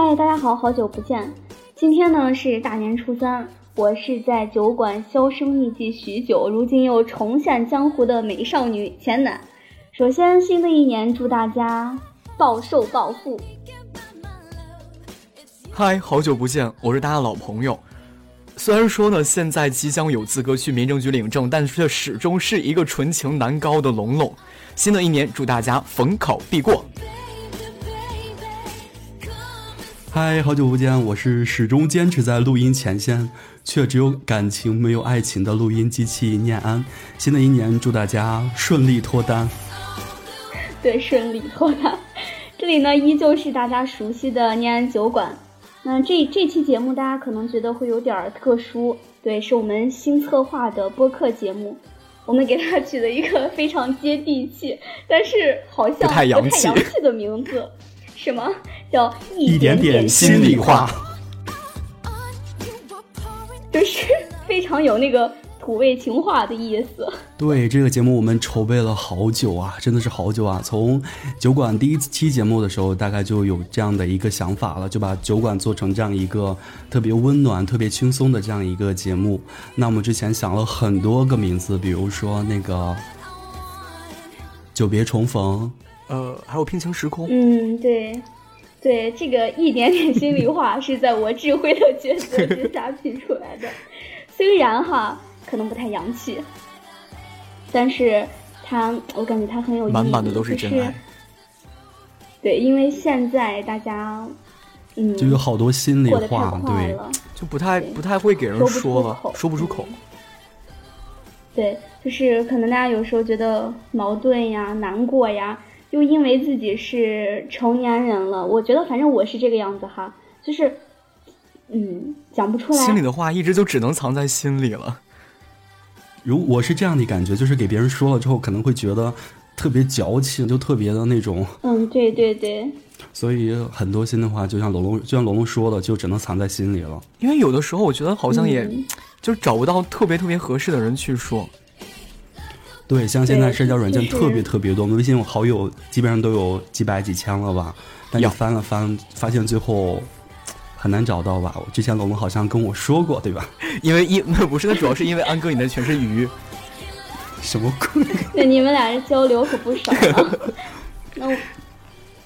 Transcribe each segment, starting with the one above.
嗨，大家好，好久不见。今天呢是大年初三，我是在酒馆销声匿迹许久，如今又重现江湖的美少女钱楠。首先，新的一年祝大家暴瘦暴富。嗨，好久不见，我是大家老朋友。虽然说呢，现在即将有资格去民政局领证，但却始终是一个纯情男高的龙龙。新的一年，祝大家逢考必过。嗨，好久不见！我是始终坚持在录音前线，却只有感情没有爱情的录音机器念安。新的一年，祝大家顺利脱单。对，顺利脱单。这里呢，依旧是大家熟悉的念安酒馆。那这这期节目，大家可能觉得会有点特殊，对，是我们新策划的播客节目。我们给它取了一个非常接地气，但是好像不太洋气的名字。什么叫一点点心里话？就是非常有那个土味情话的意思。对这个节目，我们筹备了好久啊，真的是好久啊！从酒馆第一期节目的时候，大概就有这样的一个想法了，就把酒馆做成这样一个特别温暖、特别轻松的这样一个节目。那我们之前想了很多个名字，比如说那个“久别重逢”。呃，还有平行时空。嗯，对，对，这个一点点心里话是在我智慧的抉择之下拼出来的。虽然哈可能不太洋气，但是它我感觉它很有意义。满满的都是真爱。对，因为现在大家嗯，就有好多心里话，对，就不太不太会给人说了，说不出口。对，就是可能大家有时候觉得矛盾呀、难过呀。又因为自己是成年人了，我觉得反正我是这个样子哈，就是，嗯，讲不出来。心里的话一直就只能藏在心里了。如我是这样的感觉，就是给别人说了之后，可能会觉得特别矫情，就特别的那种。嗯，对对对。所以很多心的话，就像龙龙，就像龙龙说的，就只能藏在心里了。因为有的时候，我觉得好像也，就找不到特别特别合适的人去说。对，像现在社交软件特别特别多，我们微信好友基本上都有几百几千了吧？但你翻了翻，发现最后很难找到吧？我之前龙龙好像跟我说过，对吧？因为一 不是，那主要是因为安哥你的全是鱼，什么鬼？那你们俩人交流可不少啊。那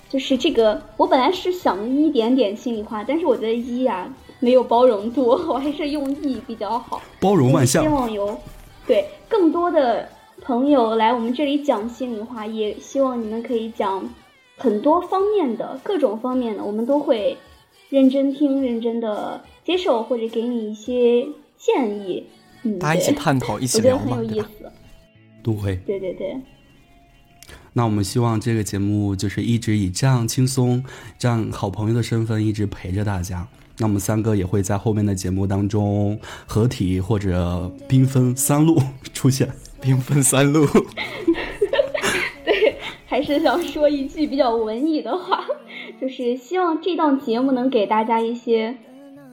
就是这个，我本来是想一点点心里话，但是我觉得一啊没有包容度，我还是用一比较好。包容万象。希望有对更多的。朋友来我们这里讲心里话，也希望你们可以讲很多方面的各种方面的，我们都会认真听、认真的接受，或者给你一些建议。嗯，大家一起探讨，一起聊嘛，对吧？对，对对对。那我们希望这个节目就是一直以这样轻松、这样好朋友的身份一直陪着大家。那我们三个也会在后面的节目当中合体或者兵分三路出现。兵分三路，对，还是想说一句比较文艺的话，就是希望这档节目能给大家一些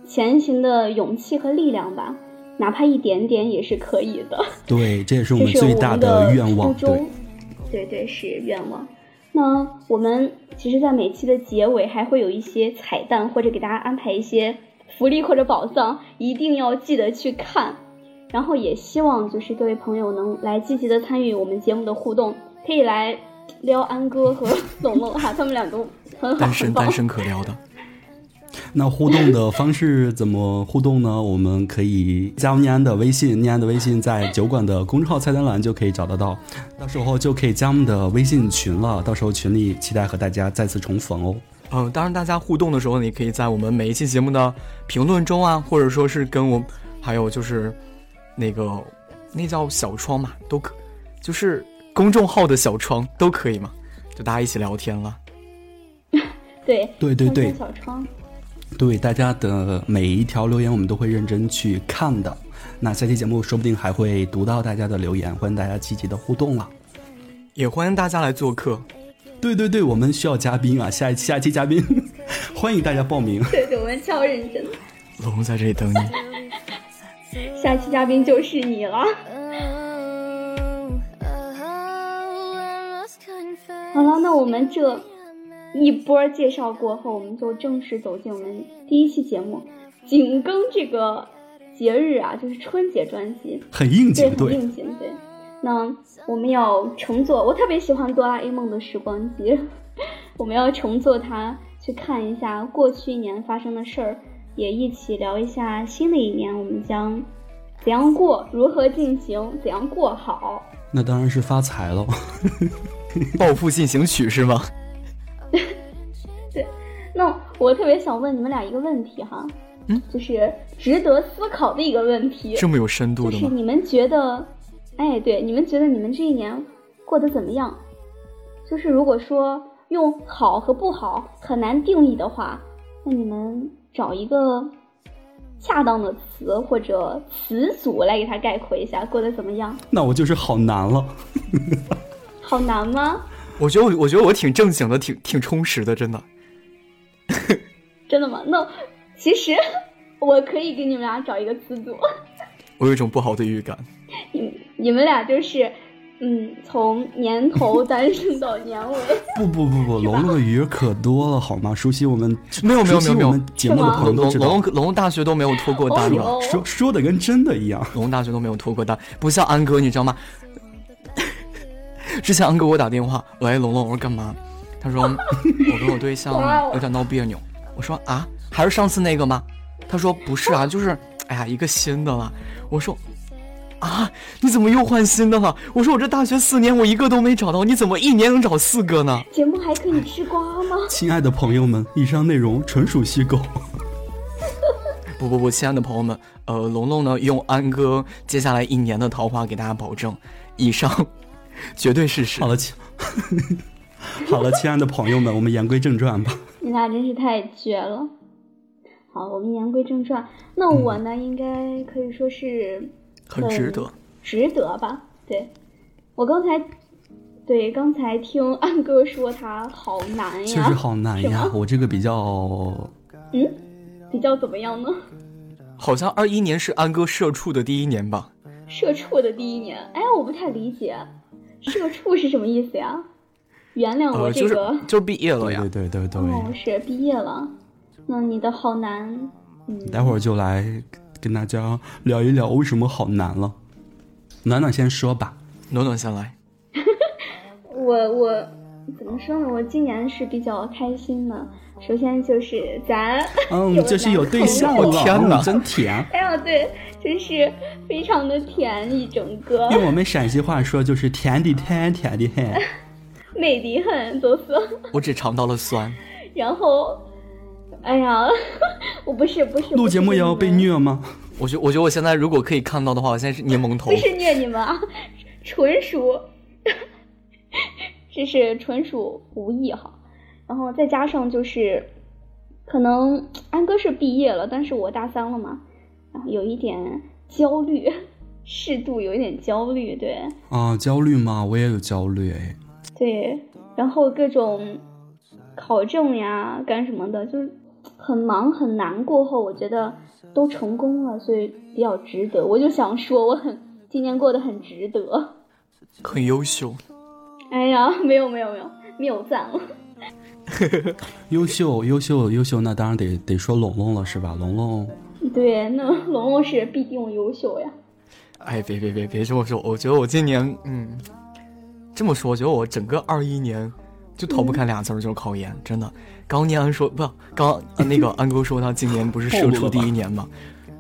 前行的勇气和力量吧，哪怕一点点也是可以的。对，这也是我们最大的愿望。对，对对是愿望。那我们其实，在每期的结尾还会有一些彩蛋，或者给大家安排一些福利或者宝藏，一定要记得去看。然后也希望就是各位朋友能来积极的参与我们节目的互动，可以来撩安哥和龙龙哈，他们俩都很好，单身单身可撩的。那互动的方式怎么互动呢？我们可以加入念安的微信，念安的微信在酒馆的公众号菜单栏就可以找得到，到时候就可以加我们的微信群了。到时候群里期待和大家再次重逢哦。嗯，当然大家互动的时候，你可以在我们每一期节目的评论中啊，或者说是跟我，还有就是。那个，那叫小窗嘛，都可，就是公众号的小窗都可以嘛，就大家一起聊天了。对对对对，小窗。对大家的每一条留言，我们都会认真去看的。那下期节目说不定还会读到大家的留言，欢迎大家积极的互动了。也欢迎大家来做客。对对对，我们需要嘉宾啊，下下期嘉宾，欢迎大家报名。对对，我们超认真。龙在这里等你。下期嘉宾就是你了。好了，那我们这一波介绍过后，我们就正式走进我们第一期节目，紧跟这个节日啊，就是春节专辑，很应景，对，很应景，对。那我们要乘坐，我特别喜欢哆啦 A 梦的时光机，我们要乘坐它去看一下过去一年发生的事儿，也一起聊一下新的一年我们将怎样过，如何进行，怎样过好。那当然是发财了，暴富进行曲是吗？对，那我特别想问你们俩一个问题哈，嗯，就是值得思考的一个问题，这么有深度的吗？就是你们觉得。哎，对，你们觉得你们这一年过得怎么样？就是如果说用好和不好很难定义的话，那你们找一个恰当的词或者词组来给它概括一下，过得怎么样？那我就是好难了。好难吗？我觉得我我觉得我挺正经的，挺挺充实的，真的。真的吗？那其实我可以给你们俩找一个词组。我有一种不好的预感。你你们俩就是，嗯，从年头单身到年尾。不不不不，龙龙的鱼可多了好吗？熟悉我们没有没有没有没有节目的朋友都知道，龙龙龙大学都没有脱过单的，说说的跟真的一样。龙龙大学都没有脱过单，不像安哥，你知道吗？之前安哥给我打电话，喂龙龙，我说干嘛？他说 我跟我对象有点闹别扭。我说啊，还是上次那个吗？他说不是啊，就是哎呀一个新的了。我说。啊！你怎么又换新的了？我说我这大学四年我一个都没找到，你怎么一年能找四个呢？节目还可以吃瓜吗？亲爱的朋友们，以上内容纯属虚构。不不不，亲爱的朋友们，呃，龙龙呢用安哥接下来一年的桃花给大家保证，以上 绝对事实。好了，亲，好了，亲爱的朋友们，我们言归正传吧。你俩真是太绝了。好，我们言归正传。那我呢，应该可以说是。很值得，值得吧？对，我刚才，对刚才听安哥说他好难呀，确实好难呀。我这个比较，嗯，比较怎么样呢？好像二一年是安哥社畜的第一年吧？社畜的第一年，哎，我不太理解，社畜是什么意思呀？原谅我这个，就是毕业了呀。对对对对，哦，是毕业了。那你的好难，嗯，待会儿就来。跟大家聊一聊为什么好难了，暖暖先说吧，暖暖先来。我我怎么说呢？我今年是比较开心的。首先就是咱嗯，就是有对象了，天哪，真甜！哎呀，对，真是非常的甜一整个。用我们陕西话说就是甜的甜，甜的很，美的很，都是。我只尝到了酸。然后。哎呀，我不是不是录节目也要被虐吗？我觉我觉得我现在如果可以看到的话，我现在是柠檬头。不是虐你们啊，纯属，这是纯属无意哈。然后再加上就是，可能安哥是毕业了，但是我大三了嘛，然后有一点焦虑，适度有一点焦虑，对。啊，焦虑吗？我也有焦虑哎。对，然后各种考证呀，干什么的，就是。很忙很难，过后我觉得都成功了，所以比较值得。我就想说，我很今年过得很值得，很优秀。哎呀，没有没有没有，谬赞了。优秀优秀优秀，那当然得得说龙龙了，是吧？龙龙。对，那龙龙是必定优秀呀。哎，别别别别这么说，我觉得我今年，嗯，这么说，我觉得我整个二一年。就逃不开俩字儿，就是考研，真的。刚念安说不，刚那个 安哥说他今年不是社畜第一年吗？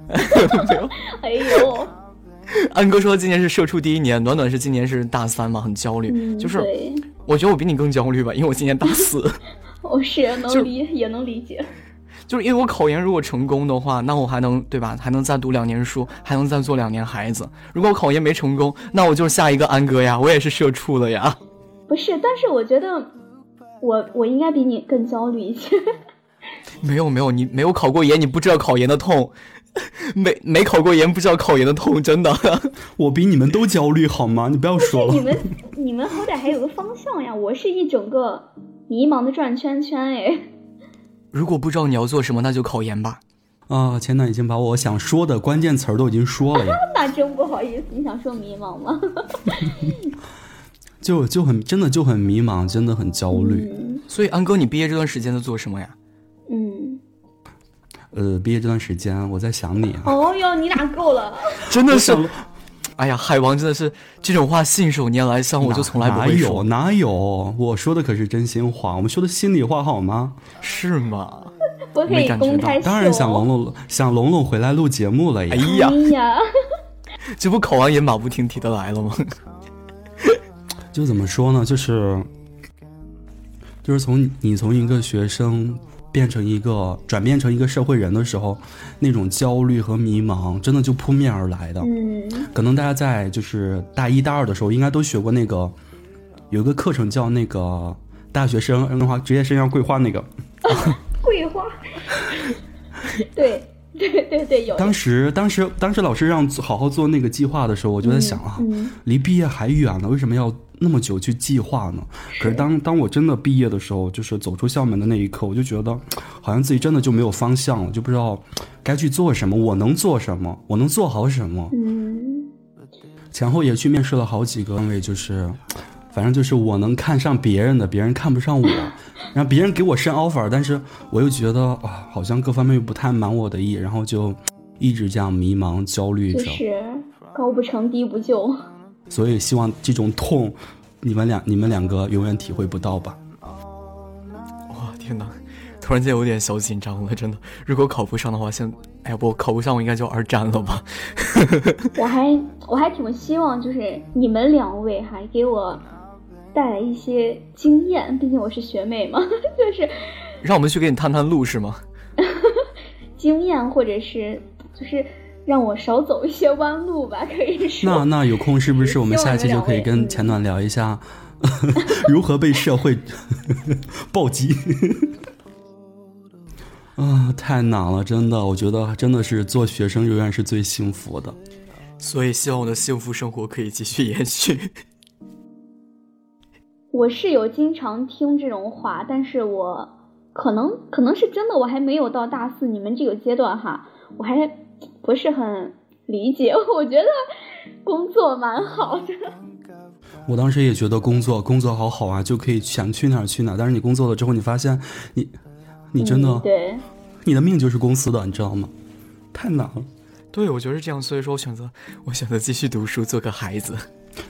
没有。哎呦，安哥说今年是社畜第一年，暖暖是今年是大三嘛，很焦虑。就是，我觉得我比你更焦虑吧，因为我今年大四。我是能理也能理解。就是因为我考研如果成功的话，那我还能对吧？还能再读两年书，还能再做两年孩子。如果我考研没成功，那我就是下一个安哥呀，我也是社畜了呀。不是，但是我觉得。我我应该比你更焦虑一些。没有没有，你没有考过研，你不知道考研的痛。没没考过研，不知道考研的痛，真的。我比你们都焦虑，好吗？你不要说了。你们你们好歹还有个方向呀，我是一整个迷茫的转圈圈哎。如果不知道你要做什么，那就考研吧。啊，前段已经把我想说的关键词儿都已经说了呀。那真不好意思，你想说迷茫吗？就就很真的就很迷茫，真的很焦虑。嗯所以安哥，你毕业这段时间在做什么呀？嗯，呃，毕业这段时间我在想你啊，哦哟，你俩够了。真的是，哎呀，海王真的是这种话信手拈来，像我就从来不哪有会说，哪有，我说的可是真心话，我们说的心里话好吗？是吗？我可以公开秀。当然想龙龙想龙龙回来录节目了呀。哎呀哎，呀，这不考完也马不停蹄的来了吗？就怎么说呢？就是就是从你从一个学生变成一个转变成一个社会人的时候，那种焦虑和迷茫，真的就扑面而来的。嗯可能大家在就是大一大二的时候，应该都学过那个有一个课程叫那个大学生生化职业生涯规划那个。桂花。对对对对，有。当时当时当时老师让做好好做那个计划的时候，我就在想啊，嗯离毕业还远呢，为什么要那么久去计划呢？可是当当我真的毕业的时候，就是走出校门的那一刻，我就觉得好像自己真的就没有方向了，就不知道该去做什么，我能做什么，我能做好什么。嗯前后也去面试了好几个单位，就是，反正就是我能看上别人的，别人看不上我，然后别人给我申 offer，但是我又觉得啊，好像各方面又不太满我的意，然后就一直这样迷茫焦虑着。就是高不成低不就。所以希望这种痛，你们两你们两个永远体会不到吧。哇，天哪！突然间有点小紧张了，真的。如果考不上的话，现哎呀不，考不上我应该就二战了吧？我还我还挺希望就是你们两位还给我带来一些经验，毕竟我是学妹嘛，就是让我们去给你探探路是吗？经验或者是就是让我少走一些弯路吧，可以说。那那有空是不是我们下一期就可以跟前暖聊一下，如何被社会暴击？啊，太难了，真的，我觉得真的是做学生永远是最幸福的。所以希望我的幸福生活可以继续延续。我是有经常听这种话，但是我可能可能是真的，我还没有到大四你们这个阶段哈，我还不是很理解。我觉得工作蛮好的，我当时也觉得工作工作好好啊，就可以想去哪儿去哪儿。但是你工作了之后，你发现你你真的、嗯、对，你的命就是公司的，你知道吗？太难了，对，我觉得是这样，所以说我选择我选择继续读书，做个孩子，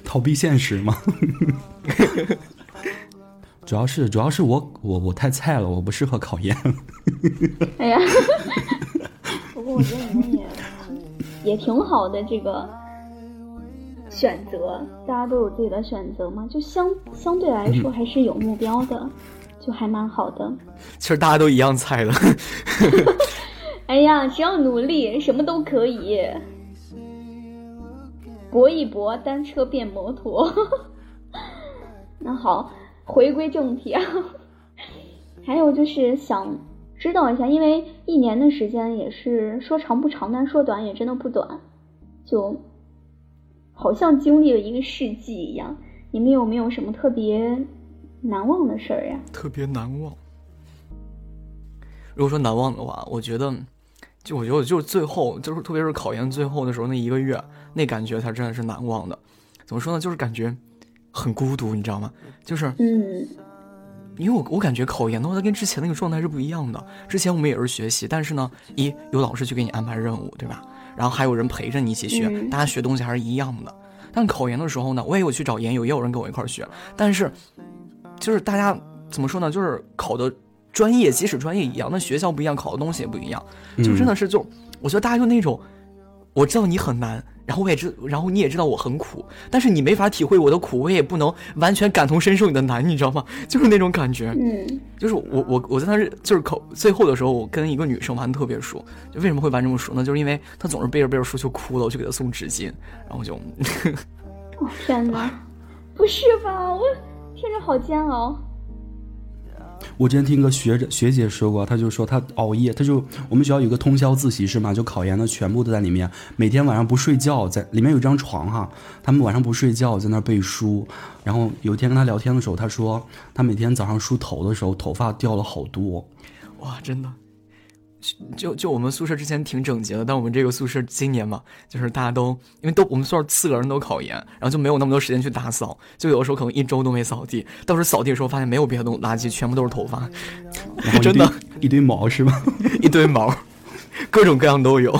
逃避现实嘛。主要是主要是我我我太菜了，我不适合考研。哎呀，不过我觉得你们也也挺好的，这个选择，大家都有自己的选择嘛，就相相对来说还是有目标的，就还蛮好的。其 实大家都一样菜的。哎呀，只要努力，什么都可以。搏一搏，单车变摩托。那好，回归正题啊。还有就是想知道一下，因为一年的时间也是说长不长，但说短也真的不短，就好像经历了一个世纪一样。你们有没有什么特别难忘的事儿呀？特别难忘。如果说难忘的话，我觉得，就我觉得就是最后，就是特别是考研最后的时候那一个月，那感觉才真的是难忘的。怎么说呢？就是感觉很孤独，你知道吗？就是，嗯，因为我我感觉考研的话，它跟之前那个状态是不一样的。之前我们也是学习，但是呢，一有老师去给你安排任务，对吧？然后还有人陪着你一起学，嗯大家学东西还是一样的。但考研的时候呢，我也有去找研友，也有人跟我一块儿学，但是就是大家怎么说呢？就是考的专业，即使专业一样，那学校不一样，考的东西也不一样，就真的是就，我觉得大家就那种，我知道你很难，然后我也知，然后你也知道我很苦，但是你没法体会我的苦，我也不能完全感同身受你的难，你知道吗？就是那种感觉，嗯，就是我我我在那儿就是考最后的时候，我跟一个女生玩的特别熟，就为什么会玩这么熟呢？就是因为她总是背着背着书就哭了，我就给她送纸巾，然后就，哦天哪，不是吧？我听着好煎熬。我之前听一个学学姐说过，她就说她熬夜，她就我们学校有个通宵自习室嘛，就考研的全部都在里面，每天晚上不睡觉，在里面有张床哈，他们晚上不睡觉在那儿背书。然后有一天跟她聊天的时候，她说她每天早上梳头的时候头发掉了好多。哇，真的，就就我们宿舍之前挺整洁的，但我们这个宿舍今年嘛，就是大家都因为都我们宿舍四个人都考研，然后就没有那么多时间去打扫，就有的时候可能一周都没扫地。到时候扫地的时候发现没有别的东垃圾，全部都是头发，然后 真的一堆毛是吗？一堆毛，各种各样都有。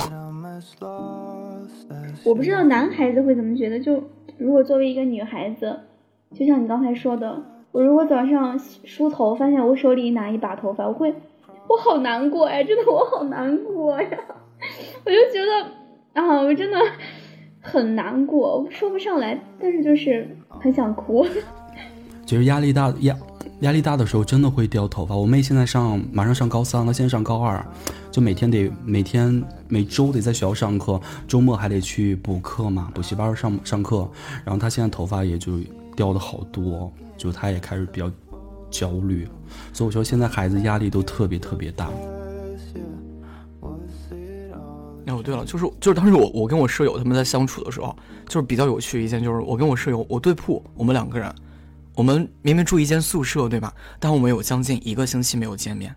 我不知道男孩子会怎么觉得，就如果作为一个女孩子，就像你刚才说的，我如果早上梳头，发现我手里拿一把头发，我会，我好难过呀，真的我好难过呀，我就觉得啊，我真的很难过，说不上来，但是就是很想哭。觉得压力大压压力大的时候真的会掉头发。我妹现在上马上上高三了，现在上高二，就每天得每天每周得在学校上课，周末还得去补课嘛，补习班上上课。然后她现在头发也就掉的好多，就她也开始比较焦虑。所以我说现在孩子压力都特别特别大。哦，对了，就是就是当时我我跟我舍友他们在相处的时候，就是比较有趣一件，就是我跟我舍友我对铺，我们两个人，我们明明住一间宿舍，对吧？但我们有将近一个星期没有见面，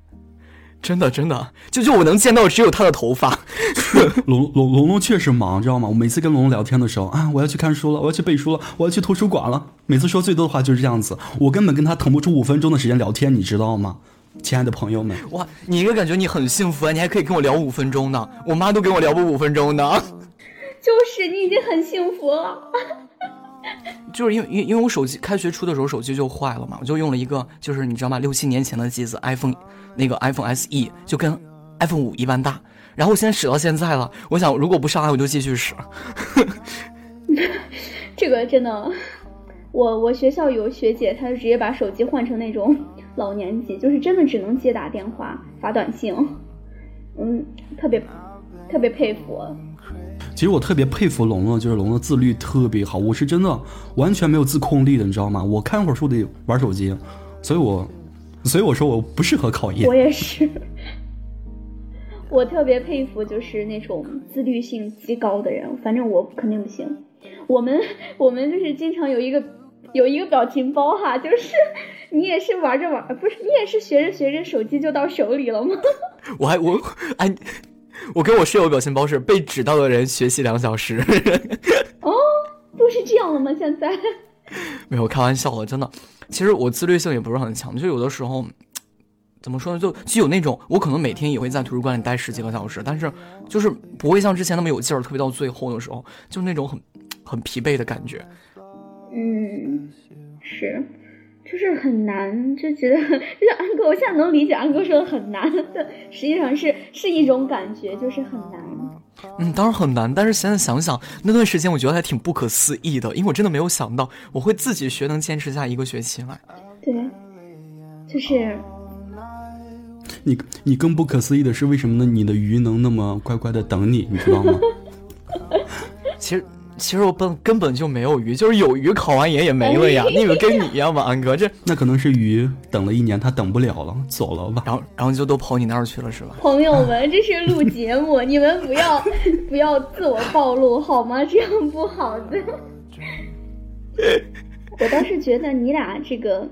真的真的，就就我能见到只有他的头发。龙龙龙龙确实忙，知道吗？我每次跟龙龙聊天的时候啊，我要去看书了，我要去背书了，我要去图书馆了。每次说最多的话就是这样子，我根本跟他腾不出五分钟的时间聊天，你知道吗？亲爱的朋友们，哇，你应该感觉你很幸福啊，你还可以跟我聊五分钟呢。我妈都跟我聊不五分钟呢。就是你已经很幸福了。就是因为因因为我手机开学初的时候手机就坏了嘛，我就用了一个就是你知道吗？六七年前的机子 iPhone，那个 iPhone SE 就跟 iPhone 五一般大。然后我现在使到现在了，我想如果不上来我就继续使。这个真的，我我学校有学姐，她就直接把手机换成那种老年机，就是真的只能接打电话、发短信。嗯，特别特别佩服。其实我特别佩服龙龙，就是龙龙自律特别好，我是真的完全没有自控力的，你知道吗？我看会儿书得玩手机，所以我所以我说我不适合考研我。也是。我特别佩服就是那种自律性极高的人，反正我肯定不行。我们 我们就是经常有一个有一个表情包哈，就是你也是玩着玩，不是你也是学着学着手机就到手里了吗？我还我哎，我跟我室友表情包是被指到的人学习两小时。哦，都是这样了吗？现在？没有开玩笑的，真的。其实我自律性也不是很强，就有的时候，怎么说呢，就就有那种我可能每天也会在图书馆里待十几个小时，但是就是不会像之前那么有劲儿，特别到最后的时候，就那种很很疲惫的感觉。嗯，是，就是很难，就觉得就像安哥，我现在能理解安哥说的很难，但实际上是是一种感觉，就是很难。嗯，当然很难，但是现在想想那段时间，我觉得还挺不可思议的，因为我真的没有想到我会自己学能坚持下一个学期来。对，就是你你更不可思议的是，为什么呢？你的鱼能那么乖乖的等你，你知道吗？其实其实我本根本就没有鱼，就是有鱼考完研也没了呀。你以为跟你一样吧，安哥？这那可能是鱼等了一年，它等不了了，走了吧？然后然后就都跑你那儿去了是吧？朋友们，这是录节目，你们不要不要自我暴露好吗？这样不好的。我倒是觉得你俩这个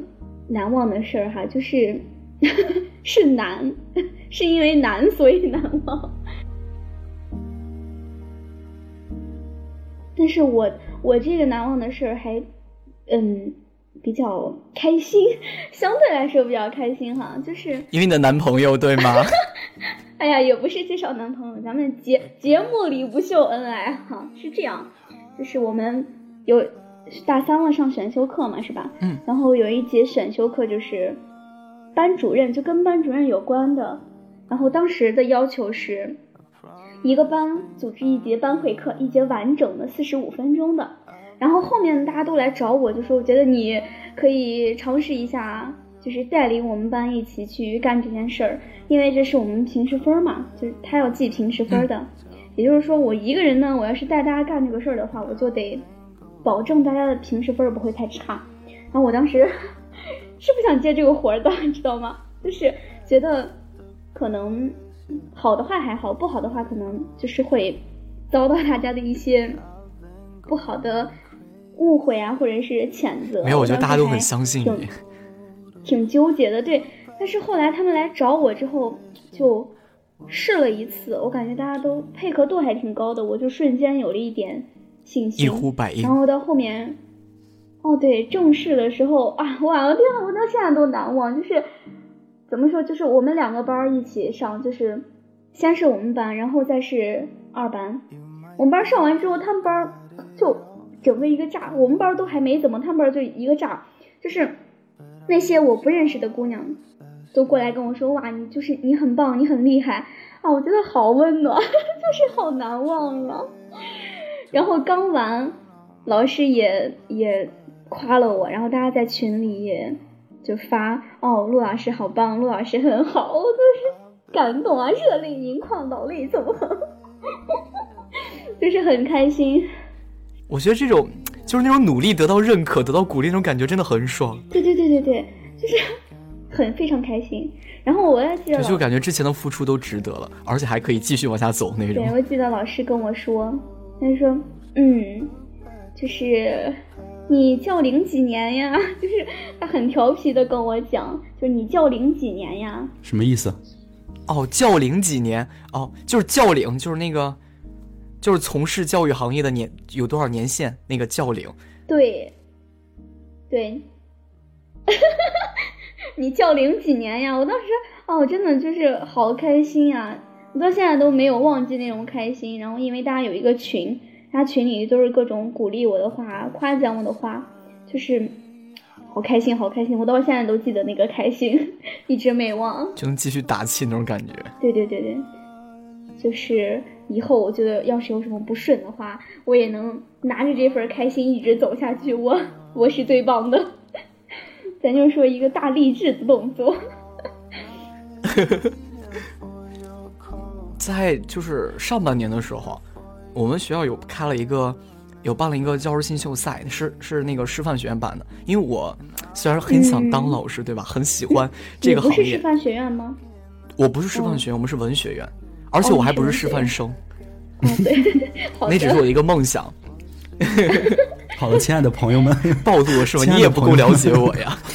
难忘的事儿哈，就是 是难，是因为难所以难忘。但是我我这个难忘的事儿还，嗯，比较开心，相对来说比较开心哈，就是因为你的男朋友对吗？哎呀，也不是介绍男朋友，咱们节节目里不秀恩爱哈，是这样，就是我们有大三了上选修课嘛，是吧？嗯。然后有一节选修课就是班主任，就跟班主任有关的，然后当时的要求是。一个班组织一节班会课，一节完整的四十五分钟的。然后后面大家都来找我，就说我觉得你可以尝试一下，就是带领我们班一起去干这件事儿，因为这是我们平时分嘛，就是他要记平时分的。也就是说，我一个人呢，我要是带大家干这个事儿的话，我就得保证大家的平时分不会太差。然后我当时 是不想接这个活儿的，你知道吗？就是觉得可能。好的话还好，不好的话可能就是会遭到大家的一些不好的误会啊，或者是谴责。没有，我觉得大家都很相信你。挺纠结的，对。但是后来他们来找我之后，就试了一次，我感觉大家都配合度还挺高的，我就瞬间有了一点信心。一呼百应然。后到后面，哦对，正式的时候啊，哇，我天呐，我到现在都难忘。就是怎么说，就是我们两个班一起上，就是先是我们班，然后再是二班。我们班上完之后，他们班就整个一个炸，我们班都还没怎么，他们班就一个炸，就是那些我不认识的姑娘都过来跟我说，哇，你就是你很棒，你很厉害啊，我觉得好温暖，就是好难忘啊。然后刚完，老师也也夸了我，然后大家在群里也就发哦，陆老师好棒，陆老师很好，我就是感动啊，热泪盈眶，老泪纵横，就是很开心。我觉得这种就是那种努力得到认可、得到鼓励那种感觉，真的很爽。对对对对对，就是很非常开心。然后我也记得就感觉之前的付出都值得了，而且还可以继续往下走那种对，我记得老师跟我说，他就说，嗯，就是你教龄几年呀？就是他很调皮的跟我讲，就是你教龄几年呀？什么意思？哦，教龄几年？哦，就是教龄，就是那个，就是从事教育行业的年有多少年限？那个教龄。对，对，你教龄几年呀？我当时哦，真的就是好开心呀！我到现在都没有忘记那种开心。然后因为大家有一个群，大家群里都是各种鼓励我的话、夸奖我的话，就是好开心，好开心！我到现在都记得那个开心，一直没忘。就能继续打气那种感觉。对对对对，就是以后我觉得要是有什么不顺的话，我也能拿着这份开心一直走下去。我我是最棒的，咱就说一个大励志的动作。在就是上半年的时候，我们学校有开了一个，有办了一个教师新秀赛，是是那个师范学院办的。因为我虽然很想当老师，对吧？很喜欢这个行业。不是师范学院吗？我不是师范学院，我们是文学院，而且我还不是师范生，哦，对，那只是我的一个梦想。好了，亲爱的朋友们，暴露了是吧？你也不够了解我呀。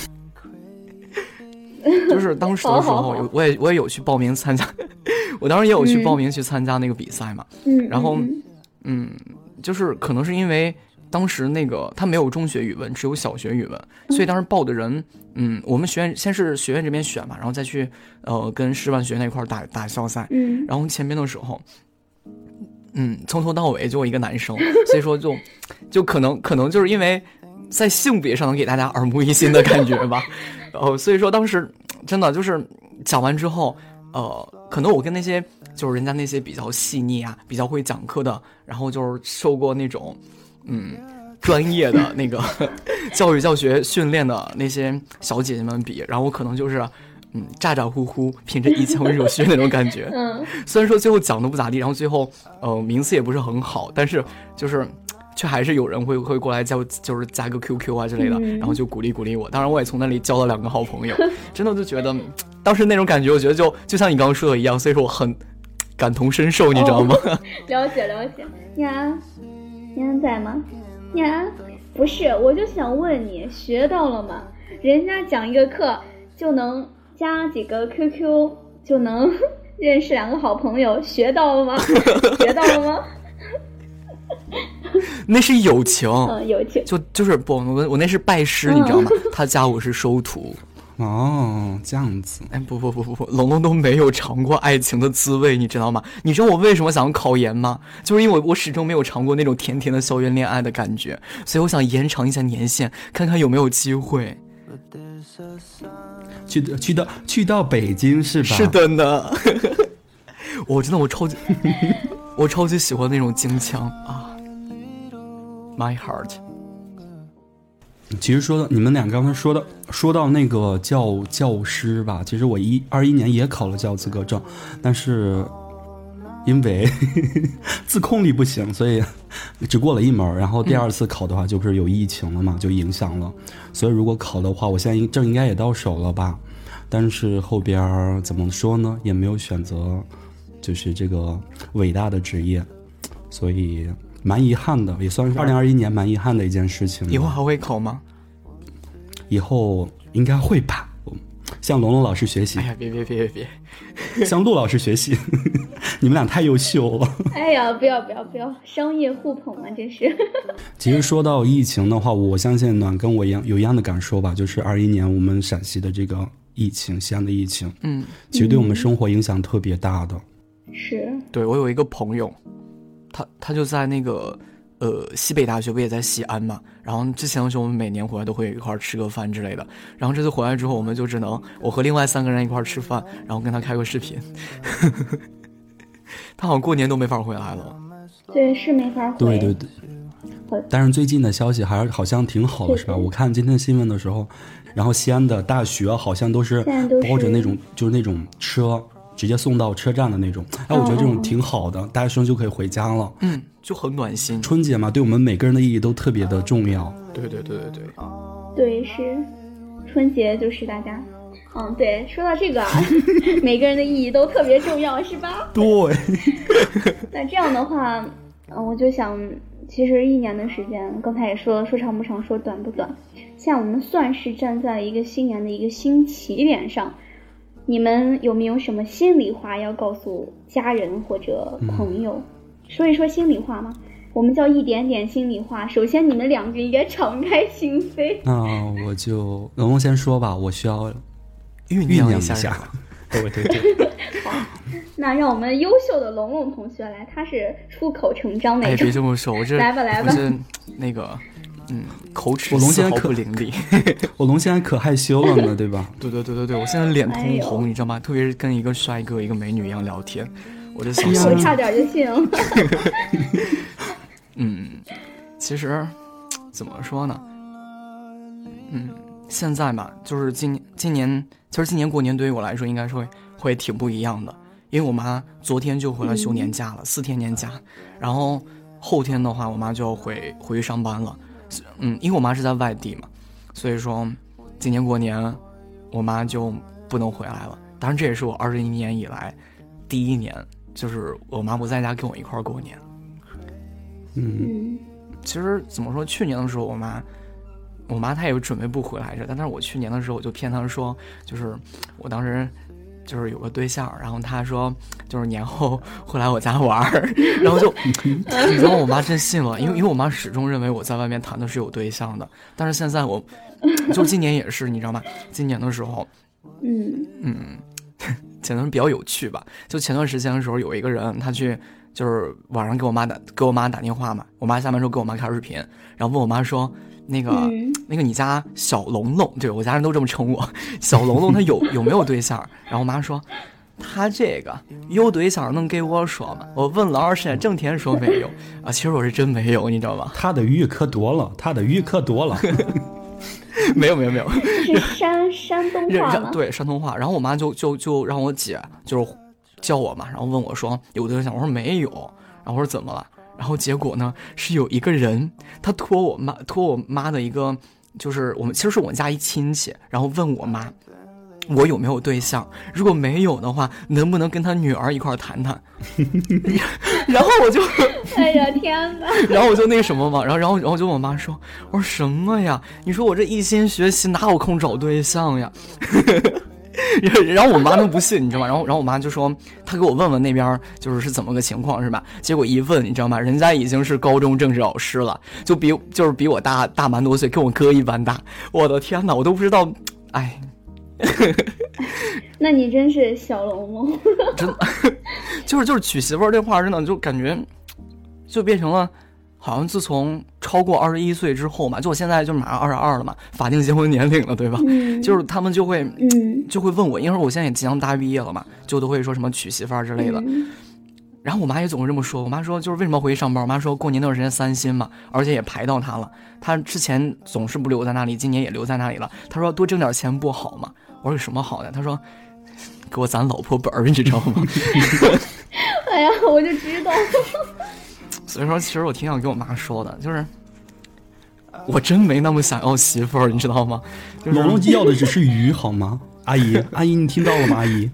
就是当时的时候，我也我也有去报名参加，我当时也有去报名去参加那个比赛嘛。嗯，然后嗯嗯，就是可能是因为当时那个他没有中学语文，只有小学语文，所以当时报的人，嗯，我们学院先是学院这边选嘛，然后再去呃跟师范学院那块儿打打校赛。嗯，然后前边的时候，嗯，从头到尾就我一个男生，所以说就就可能可能就是因为在性别上能给大家耳目一新的感觉吧，然 后所以说当时真的就是讲完之后，呃，可能我跟那些就是人家那些比较细腻啊、比较会讲课的，然后就是受过那种嗯专业的那个 教育教学训练的那些小姐姐们比，然后我可能就是。嗯，咋咋呼呼，凭着一腔热血那种感觉。嗯，虽然说最后讲的不咋地，然后最后呃名次也不是很好，但是就是却还是有人会会过来加就是加个 QQ 啊之类的，嗯然后就鼓励鼓励我。当然我也从那里交了两个好朋友，真的就觉得当时那种感觉，我觉得就就像你刚刚说的一样，所以说我很感同身受，你知道吗？了解了解。呀，你还在吗？呀，不是，我就想问你，学到了吗？人家讲一个课就能加几个 QQ，就能 认识两个好朋友，学到了吗？学到了吗？那是友情。嗯，有请。就就是不，我我那是拜师，你知道吗？他加我是收徒，哦，这样子，哎，不不不不不，龙龙都没有尝过爱情的滋味，你知道吗？你知道我为什么想考研吗？就是因为我我始终没有尝过那种甜甜的校园恋爱的感觉，所以我想延长一下年限，看看有没有机会。去去到去到北京是吧？是，的呢，我真的我超级 我超级喜欢那种京腔啊，My heart。其实说到你们俩刚才说到说到那个教教师吧，其实我一二一年也考了教资格证，但是因为 自控力不行，所以只过了一门。然后第二次考的话，就不是有疫情了嘛，就影响了。所以如果考的话，我现在证应该也到手了吧？但是后边怎么说呢，也没有选择，就是这个伟大的职业，所以蛮遗憾的，也算是二零二一年蛮遗憾的一件事情。以后还会考吗？以后应该会吧。向龙龙老师学习哎。呀，别别别别别，向陆老师学习，你们俩太优秀了。哎呀，不要不要不要，商业互捧啊，这是。其实说到疫情的话，我相信暖跟我一样有一样的感受吧，就是二一年我们陕西的这个疫情，西安的疫情，嗯，其实对我们生活影响特别大的。是，对我有一个朋友，他他就在那个呃西北大学，不也在西安嘛？然后之前的时候，我们每年回来都会一块儿吃个饭之类的。然后这次回来之后，我们就只能我和另外三个人一块儿吃饭，然后跟他开个视频。他好像过年都没法回来了。对，是没法回。对对对。但是最近的消息还是好像挺好的，是吧？我看今天新闻的时候，然后西安的大学好像都是包着那种就是那种车，直接送到车站的那种。哎，我觉得这种挺好的，大学生就可以回家了。嗯，就很暖心。春节嘛，对我们每个人的意义都特别的重要。对对对对对，对，是春节就是大家，嗯，对，说到这个啊，每个人的意义都特别重要，是吧？对，那这样的话，嗯，我就想，其实一年的时间，刚才也说了，说长不长，说短不短。现在我们算是站在一个新年的一个新起点上，你们有没有什么心里话要告诉家人或者朋友？说一说心里话吗？我们叫一点点心里话。首先，你们两个应该敞开心扉。那我就龙龙先说吧，我需要酝酝酿一下。一下。对对 对，那让我们优秀的龙龙同学来，他是出口成章那哎，种别。这么说，我这 来吧来吧我这那个，嗯，口齿我龙现在可伶俐。我龙现在可害羞了呢，对吧？对对对对对，我现在脸通红，你知道吗？特别是跟一个帅哥、一个美女一样聊天，我就想哎呀说我，差点就信了。嗯，其实怎么说呢？嗯，现在嘛，就是今年今年，其实今年过年对于我来说应该是会会挺不一样的，因为我妈昨天就回来休年假了，四天年假，然后后天的话，我妈就要回回去上班了。嗯，因为我妈是在外地嘛，所以说今年过年我妈就不能回来了。当然，这也是我二十一年以来第一年，就是我妈不在家跟我一块儿过年。嗯，嗯，其实怎么说，去年的时候，我妈，我妈她也准备不回来着，但是我去年的时候，我就骗她说，就是我当时就是有个对象，然后他说就是年后 会来我家玩儿，然后就你知道我妈真信了，因为因为我妈始终认为我在外面谈的是有对象的，但是现在我就今年也是，你知道吗？今年的时候，嗯嗯，前段比较有趣吧。就前段时间的时候，有一个人他去就是晚上给我妈打给我妈打电话嘛，我妈下班之后给我妈开视频，然后问我妈说那个、嗯那个你家小龙龙，对我家人都这么称我，小龙龙他有 有没有对象？然后我妈说。他这个有对象能给我说吗？我问了二十天，整天说没有啊。其实我是真没有，你知道吗？他的鱼可多了，他的鱼可多了。没有没有没有，是山山东认话吗？对山东话，然后我妈就就就让我姐就是叫我嘛，然后问我说有对象，我说没有，然后我说怎么了？然后结果呢是有一个人他托我妈托我妈的一个就是我们其实是我们家一亲戚，然后问我妈。我有没有对象？如果没有的话，能不能跟他女儿一块儿谈谈？然后我就，哎呀天哪！然后我就那什么嘛，然后然后然后就问我妈说，我说什么呀？你说我这一心学习哪有空找对象呀？然后我妈都不信，你知道吗？然后然后我妈就说，她给我问问那边就是是怎么个情况是吧？结果一问，你知道吗？人家已经是高中政治老师了，就比就是比我大大蛮多岁，跟我哥一般大。我的天哪，我都不知道，哎，那你真是小龙龙。真的，就是就是娶媳妇儿这话，真的就感觉就变成了，好像自从超过二十一岁之后嘛，就我现在就马上二十二了嘛，法定结婚年龄了，对吧？嗯，就是他们就会嗯就会问我，因为我现在也即将大毕业了嘛，就都会说什么娶媳妇儿之类的。嗯然后我妈也总是这么说，我妈说就是为什么回去上班？我妈说过年那段时间三薪嘛，而且也排到她了。她之前总是不留在那里，今年也留在那里了。她说多挣点钱不好吗？我说有什么好的？她说给我攒老婆本儿，你知道吗？哎呀，我就知道。所以说，其实我挺想跟我妈说的，就是我真没那么想要媳妇儿，你知道吗？就是龙龙要的只是鱼，好吗？阿姨，阿姨，你听到了吗？阿姨，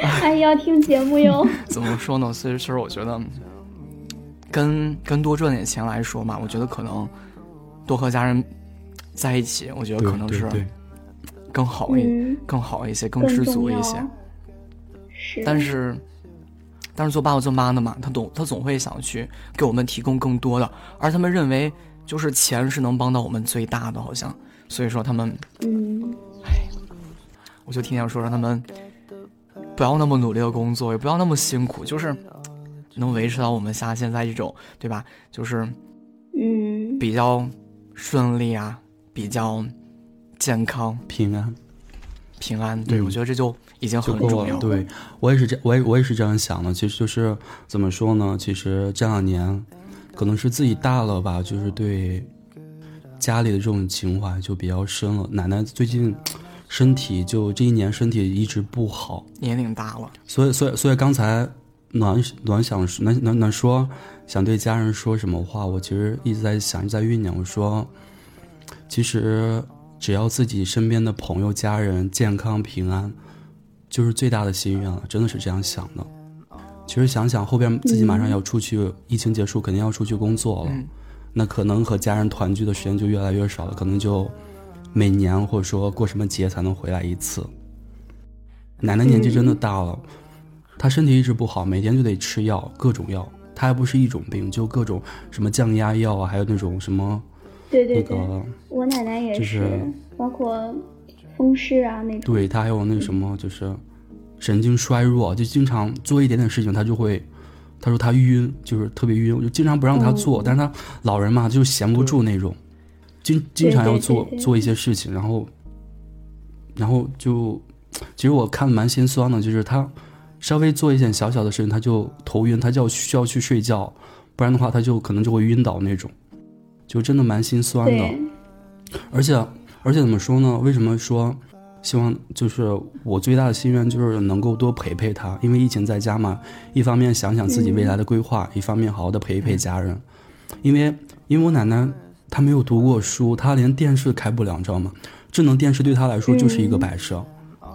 阿姨要，听节目哟。怎么说呢？所以其实我觉得，跟跟多赚点钱来说嘛，我觉得可能多和家人在一起，我觉得可能是更好一、嗯更好一些，更更知足一些。是，但是，但是做爸爸做妈的嘛，他总他总会想去给我们提供更多的，而他们认为就是钱是能帮到我们最大的，好像，所以说他们，嗯，我就天天说让他们不要那么努力的工作，也不要那么辛苦，就是能维持到我们家现在这种，对吧？就是嗯，比较顺利啊，比较健康。平安平安，对、嗯我觉得这就已经。很重要。对我也是这，我也我也是这样想的。其实就是怎么说呢？其实这两年，可能是自己大了吧，就是对家里的这种情怀就比较深了。奶奶最近身体就这一年身体一直不好，年龄大了，所以所以所以刚才暖暖想暖暖暖说想对家人说什么话，我其实一直在想，一直在酝酿。我说，其实只要自己身边的朋友、家人健康平安，就是最大的心愿了，真的是这样想的。其实想想后边自己马上要出去，疫情结束肯定要出去工作了，嗯那可能和家人团聚的时间就越来越少了，可能就每年或者说过什么节才能回来一次。奶奶年纪真的大了，她身体一直不好，每天就得吃药，各种药。她还不是一种病，就各种什么降压药啊，还有那种什么对对对，那个，我奶奶也，就是包括风湿啊那种，对她还有那什么就是神经衰弱，就经常做一点点事情，她就会。她说她晕，就是特别晕，我就经常不让她做，哦但是她老人嘛，就闲不住那种，经经常要做对对对。做一些事情，然后，然后就，其实我看得蛮心酸的，就是她稍微做一件小小的事情，她就头晕，她就要需要去睡觉，不然的话，她就可能就会晕倒那种，就真的蛮心酸的。而且而且怎么说呢？为什么说希望就是我最大的心愿就是能够多陪陪他？因为疫情在家嘛，一方面想想自己未来的规划，一方面好好的陪一陪家人。因为因为我奶奶她没有读过书，她连电视开不了，你知道吗？智能电视对她来说就是一个摆设。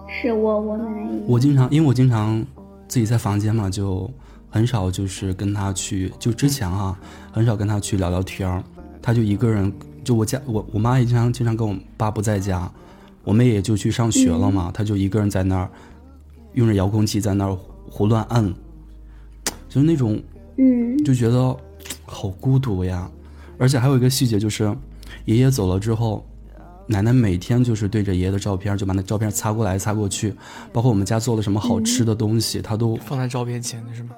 是我我奶奶我经常因为我经常自己在房间嘛，就很少就是跟她去，就之前啊，很少跟她去聊聊天儿。她就一个人，就我家我我妈也经常经常跟我爸不在家，我妹也就去上学了嘛，他就一个人在那儿用着遥控器在那儿胡乱按，就是那种嗯就觉得好孤独呀。而且还有一个细节就是，爷爷走了之后，奶奶每天就是对着爷爷的照片，就把那照片擦过来擦过去，包括我们家做了什么好吃的东西，他都放在照片前的是吗？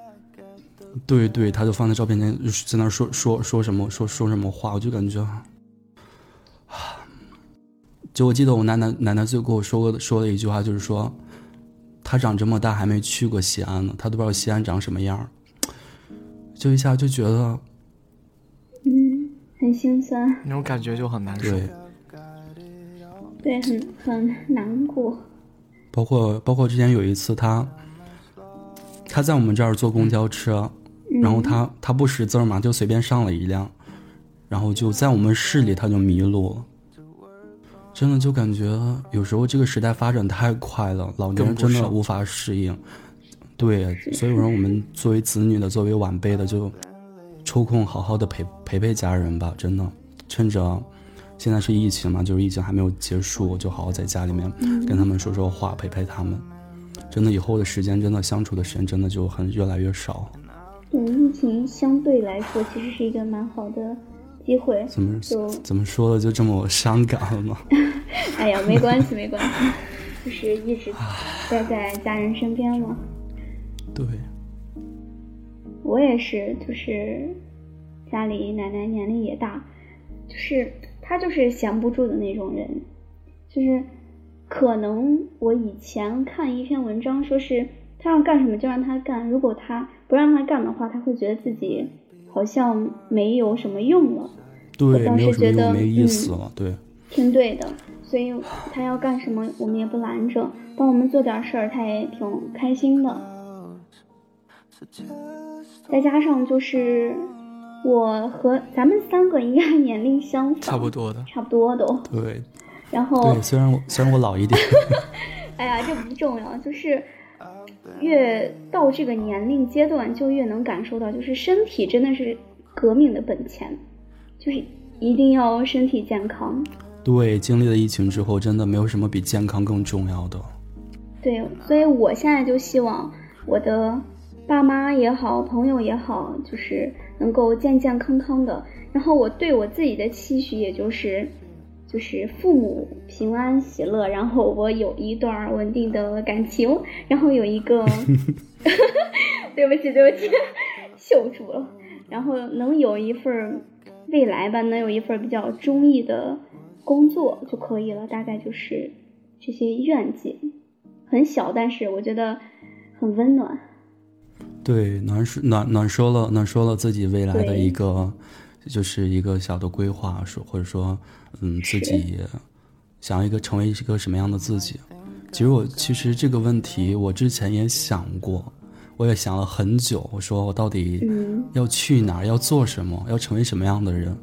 对对，他就放在照片前，就是在那儿说说说什么说说什么话，我就感觉，啊，就我记得我奶奶奶奶最后跟我说过说了一句话，就是说，他长这么大还没去过西安呢，他都不知道西安长什么样儿。就一下就觉得，嗯，很心酸，那种感觉就很难受。对，对，很很难过，包括包括之前有一次他，他在我们这儿坐公交车，嗯然后他他不识字儿嘛，就随便上了一辆，然后就在我们市里他就迷路了。真的就感觉有时候这个时代发展太快了，老年人真的无法适应。对，所以我说我们作为子女的，作为晚辈的，就抽空好好的陪陪陪家人吧，真的，趁着现在是疫情嘛，就是疫情还没有结束，就好好在家里面跟他们说说话，陪陪他们。真的以后的时间，真的相处的时间真的就很越来越少。对，疫情相对来说其实是一个蛮好的机会，怎么就怎么说的就这么伤感了吗？哎呀，没关系没关系，就是一直待在家人身边嘛。对，我也是，就是家里奶奶年龄也大，就是她就是闲不住的那种人，就是可能我以前看一篇文章，说是她要干什么就让他干，如果他不让他干的话，他会觉得自己好像没有什么用了，对，倒没有什么用，是觉得没意思嗯了。对，挺对的。所以他要干什么，我们也不拦着，帮我们做点事儿，他也挺开心的。再加上就是我和咱们三个应该年龄相仿，差不多的。差不多都。对，然后对，虽然我虽然我老一点，哎呀，这不重要，就是越到这个年龄阶段，就越能感受到，就是身体真的是革命的本钱，就是一定要身体健康。对，经历了疫情之后，真的没有什么比健康更重要的。对，所以我现在就希望我的爸妈也好，朋友也好，就是能够健健康康的。然后我对我自己的期许，也就是就是父母平安喜乐，然后我有一段稳定的感情，然后有一个，对不起对不起，秀住了，然后能有一份未来吧，能有一份比较中意的工作就可以了，大概就是这些愿景，很小，但是我觉得很温暖。对，暖说暖暖说了暖说了自己未来的一个，就是一个小的规划，说或者说，嗯，自己想要一个成为一个什么样的自己。其实我其实这个问题我之前也想过，我也想了很久。我说我到底嗯要去哪儿，要做什么，要成为什么样的人？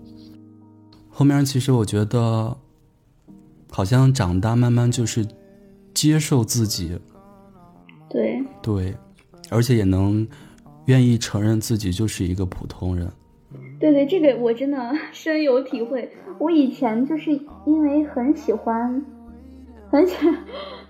后面其实我觉得，好像长大慢慢就是接受自己，对，对，而且也能愿意承认自己就是一个普通人。对对，这个我真的深有体会。我以前就是因为很喜欢，很喜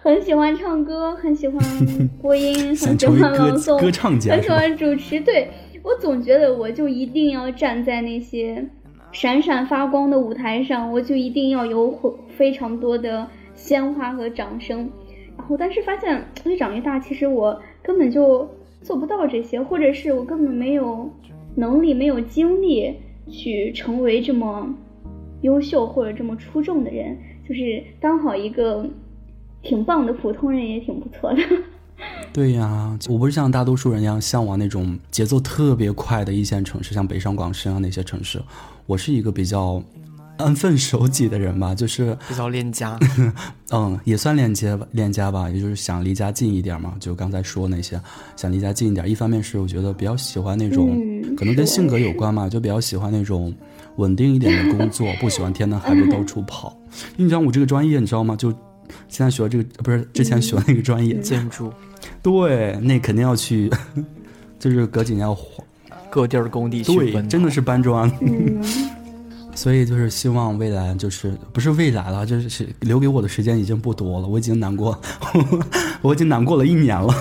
很喜欢唱歌，很喜欢 播音，很喜欢朗诵，歌唱家很喜？欢主持。对我总觉得我就一定要站在那些闪闪发光的舞台上，我就一定要有很非常多的鲜花和掌声。然后，但是发现越长越大，其实我根本就做不到这些，或者是我根本没有能力、没有精力去成为这么优秀或者这么出众的人，就是当好一个挺棒的普通人也挺不错的。对呀，我不是像大多数人一样向往那种节奏特别快的一线城市，像北上广深啊那些城市。我是一个比较安分守己的人吧，就是比较恋家。嗯，也算恋家吧，恋家吧，也就是想离家近一点嘛。就刚才说那些，想离家近一点。一方面是我觉得比较喜欢那种，嗯可能跟性格有关嘛，就比较喜欢那种稳定一点的工作，不喜欢天南海北到处跑。你知道我这个专业，你知道吗？就现在学的这个，不是之前学的那个专业，建筑对，那肯定要去，就是隔几年要换。各地儿工地去对，真的是搬砖。嗯，所以就是希望未来就是不是未来了，就是是留给我的时间已经不多了，我已经难过，我已经难过了一年了。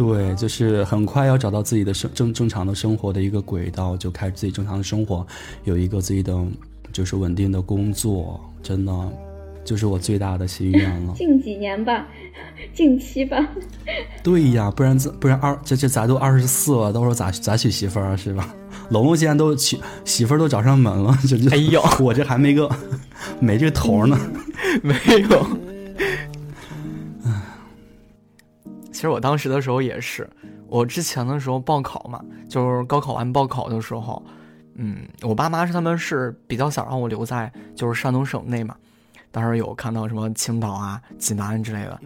对，就是很快要找到自己的生正正常的生活的一个轨道，就开始自己正常的生活，有一个自己的就是稳定的工作，真的就是我最大的心愿了。近几年吧，近期吧。对呀，不然这不然二这这咱都二十四了，到时候咋咋娶媳妇儿啊，是吧？龙龙现在都娶媳妇儿都找上门了，这这哎呦我这还没个 没这个头呢。没有。其实我当时的时候也是，我之前的时候报考嘛，就是高考完报考的时候，嗯，我爸妈是他们是比较想让我留在就是山东省内嘛，当时有看到什么青岛啊、济南之类的，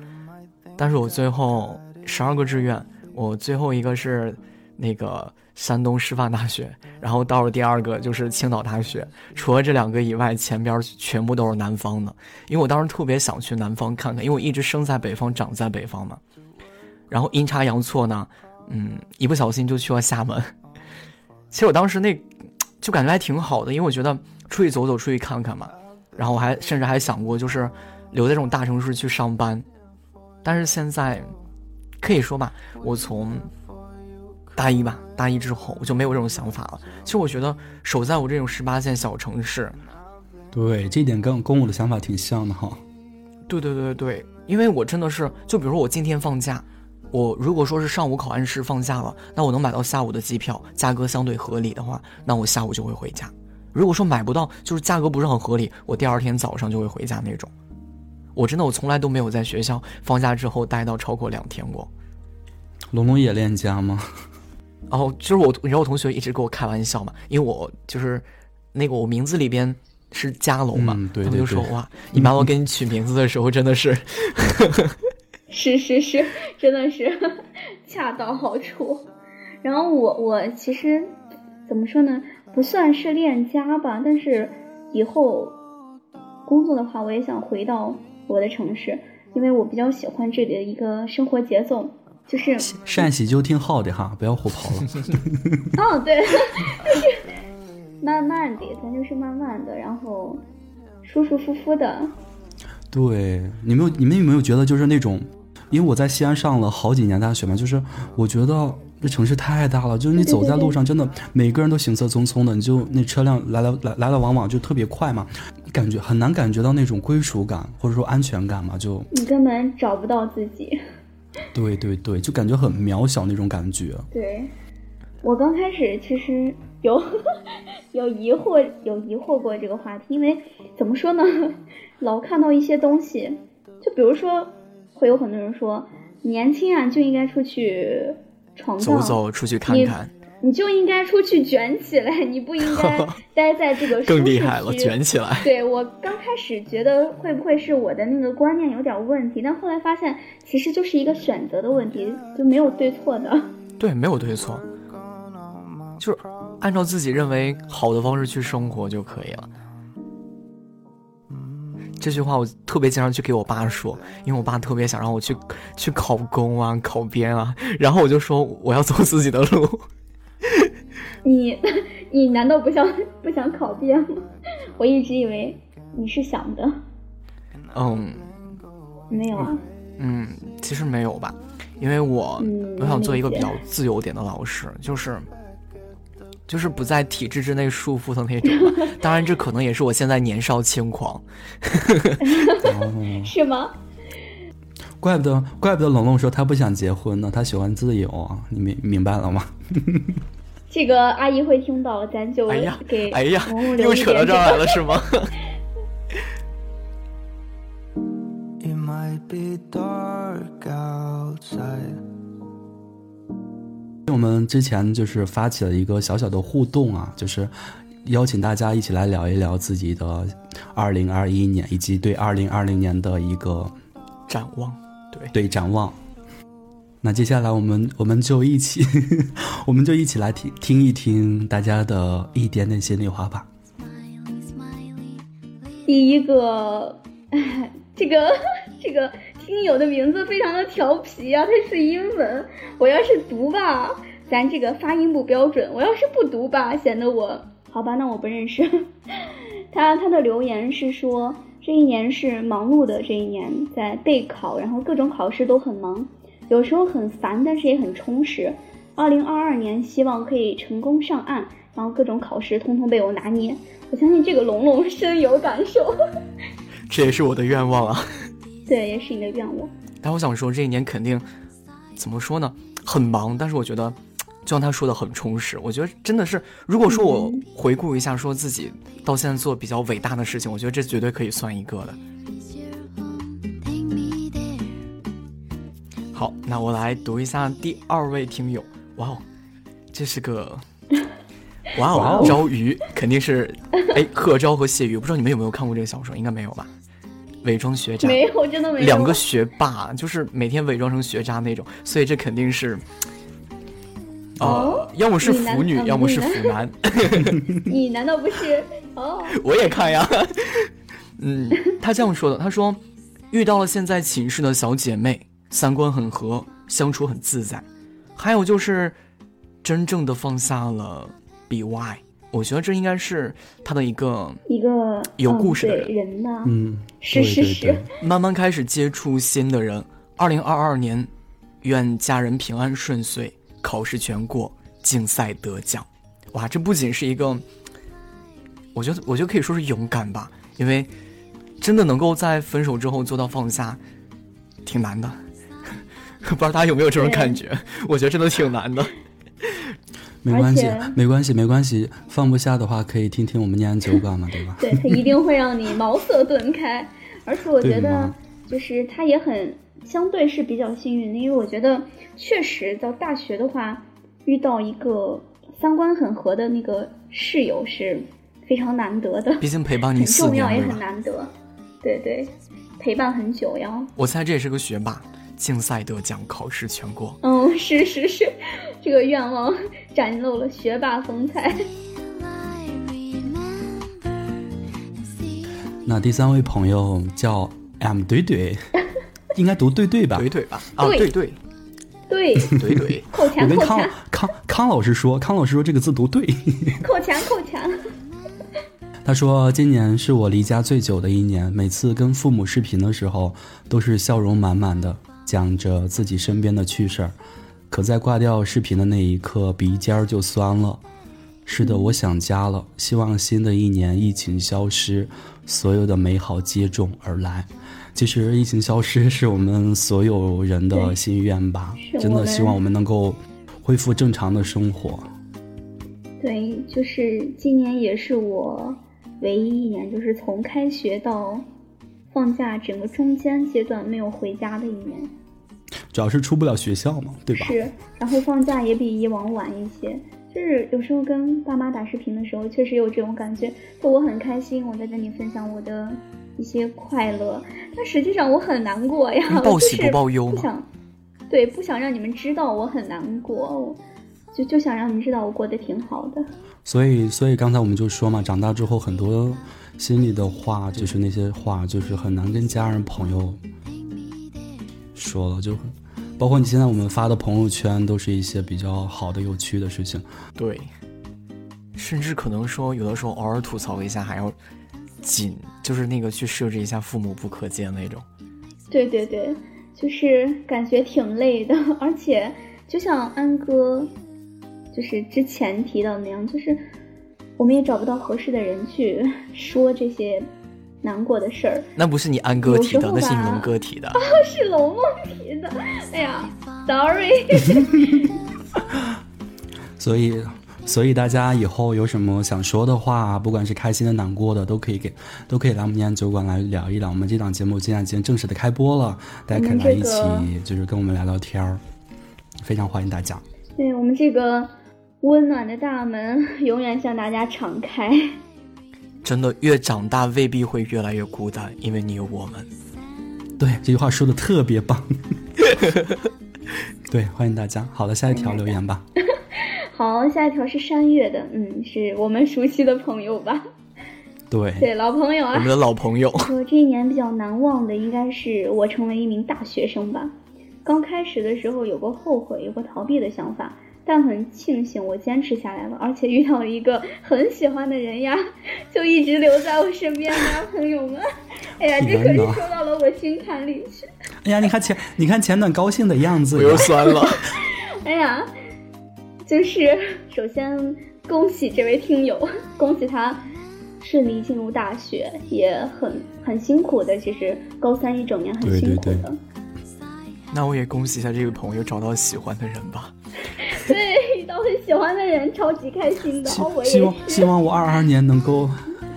但是我最后十二个志愿，我最后一个是那个山东师范大学，然后倒数第二个就是青岛大学，除了这两个以外，前边全部都是南方的，因为我当时特别想去南方看看，因为我一直生在北方，长在北方嘛。然后阴差阳错呢，嗯，一不小心就去了厦门。其实我当时那就感觉还挺好的，因为我觉得出去走走，出去看看嘛。然后我还甚至还想过，就是留在这种大城市去上班。但是现在可以说吧，我从大一吧，大一之后我就没有这种想法了。其实我觉得守在我这种十八线小城市，对，这一点跟跟我的想法挺像的哈。对对对对，因为我真的是，就比如说我今天放假，我如果说是上午考完试放假了，那我能买到下午的机票，价格相对合理的话，那我下午就会回家。如果说买不到，就是价格不是很合理，我第二天早上就会回家那种。我真的我从来都没有在学校放假之后待到超过两天过。龙龙也恋家吗？哦就是我，你知道我同学一直跟我开玩笑嘛，因为我就是那个我名字里边是家龙嘛，嗯对他们就说哇，你妈妈给你取名字的时候真的是 是是是，真的是恰到好处。然后我我其实怎么说呢，不算是恋家吧，但是以后工作的话，我也想回到我的城市，因为我比较喜欢这里的一个生活节奏，就是陕西就挺好的哈，不要胡跑了。哦，对，就是慢慢的，咱就是慢慢的，然后舒舒服服的。对，你们有你们有没有觉得就是那种，因为我在西安上了好几年大学嘛，就是我觉得这城市太大了，就是你走在路上，真的每个人都行色匆匆的，你就那车辆来来来来来往往就特别快嘛，感觉很难感觉到那种归属感或者说安全感嘛，就你根本找不到自己。对对对，就感觉很渺小那种感觉。对，我刚开始其实有 有疑惑，有疑惑过这个话题，因为怎么说呢，老看到一些东西，就比如说，会有很多人说，年轻啊就应该出去闯荡，走走出去看看，你就应该出去卷起来，你不应该 待在这个更厉害了，卷起来。对我刚开始觉得会不会是我的那个观念有点问题，但后来发现其实就是一个选择的问题，就没有对错的。对，没有对错，就是按照自己认为好的方式去生活就可以了。这句话我特别经常去给我爸说，因为我爸特别想让我去去考公啊、考编啊，然后我就说我要走自己的路。你你难道不想不想考编吗？我一直以为你是想的。嗯，没有啊。嗯，其实没有吧，因为我我想做一个比较自由点的老师，就是就是不在体制之内束缚的那种。当然，这可能也是我现在年少轻狂。是吗？怪不得怪不得龙龙说他不想结婚呢，他喜欢自由啊！你明明白了吗？这个阿姨会听到，咱就给哎呀，又扯到这儿来了是吗？我们之前就是发起了一个小小的互动啊，就是邀请大家一起来聊一聊自己的二零二一年，以及对二零二零年的一个展望。对对，展望。那接下来我们我们就一起，我们就一起来听听一听大家的一点点心里话吧。第一个，这个这个听友的名字非常的调皮啊，它是英文。我要是读吧，咱这个发音不标准；我要是不读吧，显得我好吧，那我不认识。他他的留言是说，这一年是忙碌的这一年，在备考，然后各种考试都很忙。有时候很烦，但是也很充实。二零二二年希望可以成功上岸，然后各种考试通通被我拿捏。我相信这个龙龙深有感受。这也是我的愿望啊。对，也是你的愿望。但我想说，这一年肯定怎么说呢？很忙，但是我觉得，就像他说的，很充实。我觉得真的是，如果说我回顾一下，说自己到现在做比较伟大的事情，我觉得这绝对可以算一个的。好，那我来读一下第二位听友。哇哦，这是个哇哦，朝鱼肯定是哎，贺昭和谢鱼，不知道你们有没有看过这个小说？应该没有吧？伪装学渣没有，真的没有。两个学霸就是每天伪装成学渣那种，所以这肯定是哦，要么是腐女，要么是腐男。你难 道不是？哦，我也看呀。嗯，他这样说的，他说遇到了现在寝室的小姐妹。三观很合，相处很自在，还有就是真正的放下了 BY，我觉得这应该是他的一个一个有故事的人呢。嗯，是是是，慢慢开始接触新的人。二零二二年，愿家人平安顺遂，考试全过，竞赛得奖。哇，这不仅是一个，我觉得我觉得可以说是勇敢吧，因为真的能够在分手之后做到放下，挺难的。不知道大家有没有这种感觉？我觉得真的挺难的。没关系，没关系，没关系。放不下的话，可以听听我们念酒馆嘛，对吧？对他一定会让你茅塞顿开。而且我觉得，就是他也很相对是比较幸运的，因为我觉得确实到大学的话，遇到一个三观很合的那个室友是非常难得的。毕竟陪伴你四年，也很难得。对对，陪伴很久呀。我猜这也是个学霸。竞赛得奖，考试全过。嗯，是是是，这个愿望展露了学霸风采。那第三位朋友叫 M 怼怼，应该读对对吧？怼怼吧？啊，对对对对对。扣钱扣钱。康康康老师说，康老师说这个字读对。扣钱扣钱。他说：“今年是我离家最久的一年，每次跟父母视频的时候，都是笑容满满的，讲着自己身边的趣事儿。可在挂掉视频的那一刻，鼻尖儿就酸了。是的，我想家了。希望新的一年疫情消失，所有的美好接踵而来。其实，疫情消失是我们所有人的心愿吧？真的希望我们能够恢复正常的生活。对，就是今年也是我。”唯一一年就是从开学到放假整个中间阶段没有回家的一年，主要是出不了学校嘛，对吧？是，然后放假也比以往晚一些。就是有时候跟爸妈打视频的时候，确实有这种感觉，就我很开心，我在跟你分享我的一些快乐，但实际上我很难过呀，报喜不报忧不想，对，不想让你们知道我很难过，就就想让你们知道我过得挺好的。所以，所以刚才我们就说嘛，长大之后很多心里的话，就是那些话，就是很难跟家人朋友说了，就包括你现在我们发的朋友圈，都是一些比较好的、有趣的事情。对，甚至可能说有的时候偶尔吐槽一下，还要紧，就是那个去设置一下父母不可见那种。对对对，就是感觉挺累的，而且就像安哥。就是之前提到那样，就是我们也找不到合适的人去 说这些难过的事儿。那不是你安哥提的，那是你龙哥提的。哦，是龙梦提的。哎呀，sorry。所以，所以大家以后有什么想说的话，不管是开心的、难过的，都可以给，都可以来我们念酒馆来聊一聊。我们这档节目现在已经正式的开播了，大家可以来一起，就是跟我们聊聊天儿，非常欢迎大家。对我们这个。温暖的大门 永远向大家敞开。真的，越长大未必会越来越孤单，因为你有我们。对，这句话说的特别棒。对，欢迎大家。好的，下一条留言吧。好，下一条是山月的，嗯，是我们熟悉的朋友吧？对，对，老朋友啊。我们的老朋友。我这一年比较难忘的，应该是我成为一名大学生吧。刚开始的时候有过后悔，有过逃避的想法。但很庆幸我坚持下来了，而且遇到了一个很喜欢的人呀，就一直留在我身边呀，朋友们。哎呀，这可是说到了我心坎里去。哎呀，你看前，你看前段高兴的样子，我又酸了。哎呀，就是首先恭喜这位听友，恭喜他顺利进入大学，也很很辛苦的，其实高三一整年很辛苦的。那我也恭喜一下这位朋友找到喜欢的人吧。对，遇到很喜欢的人，超级开心的。希望希望我二二年能够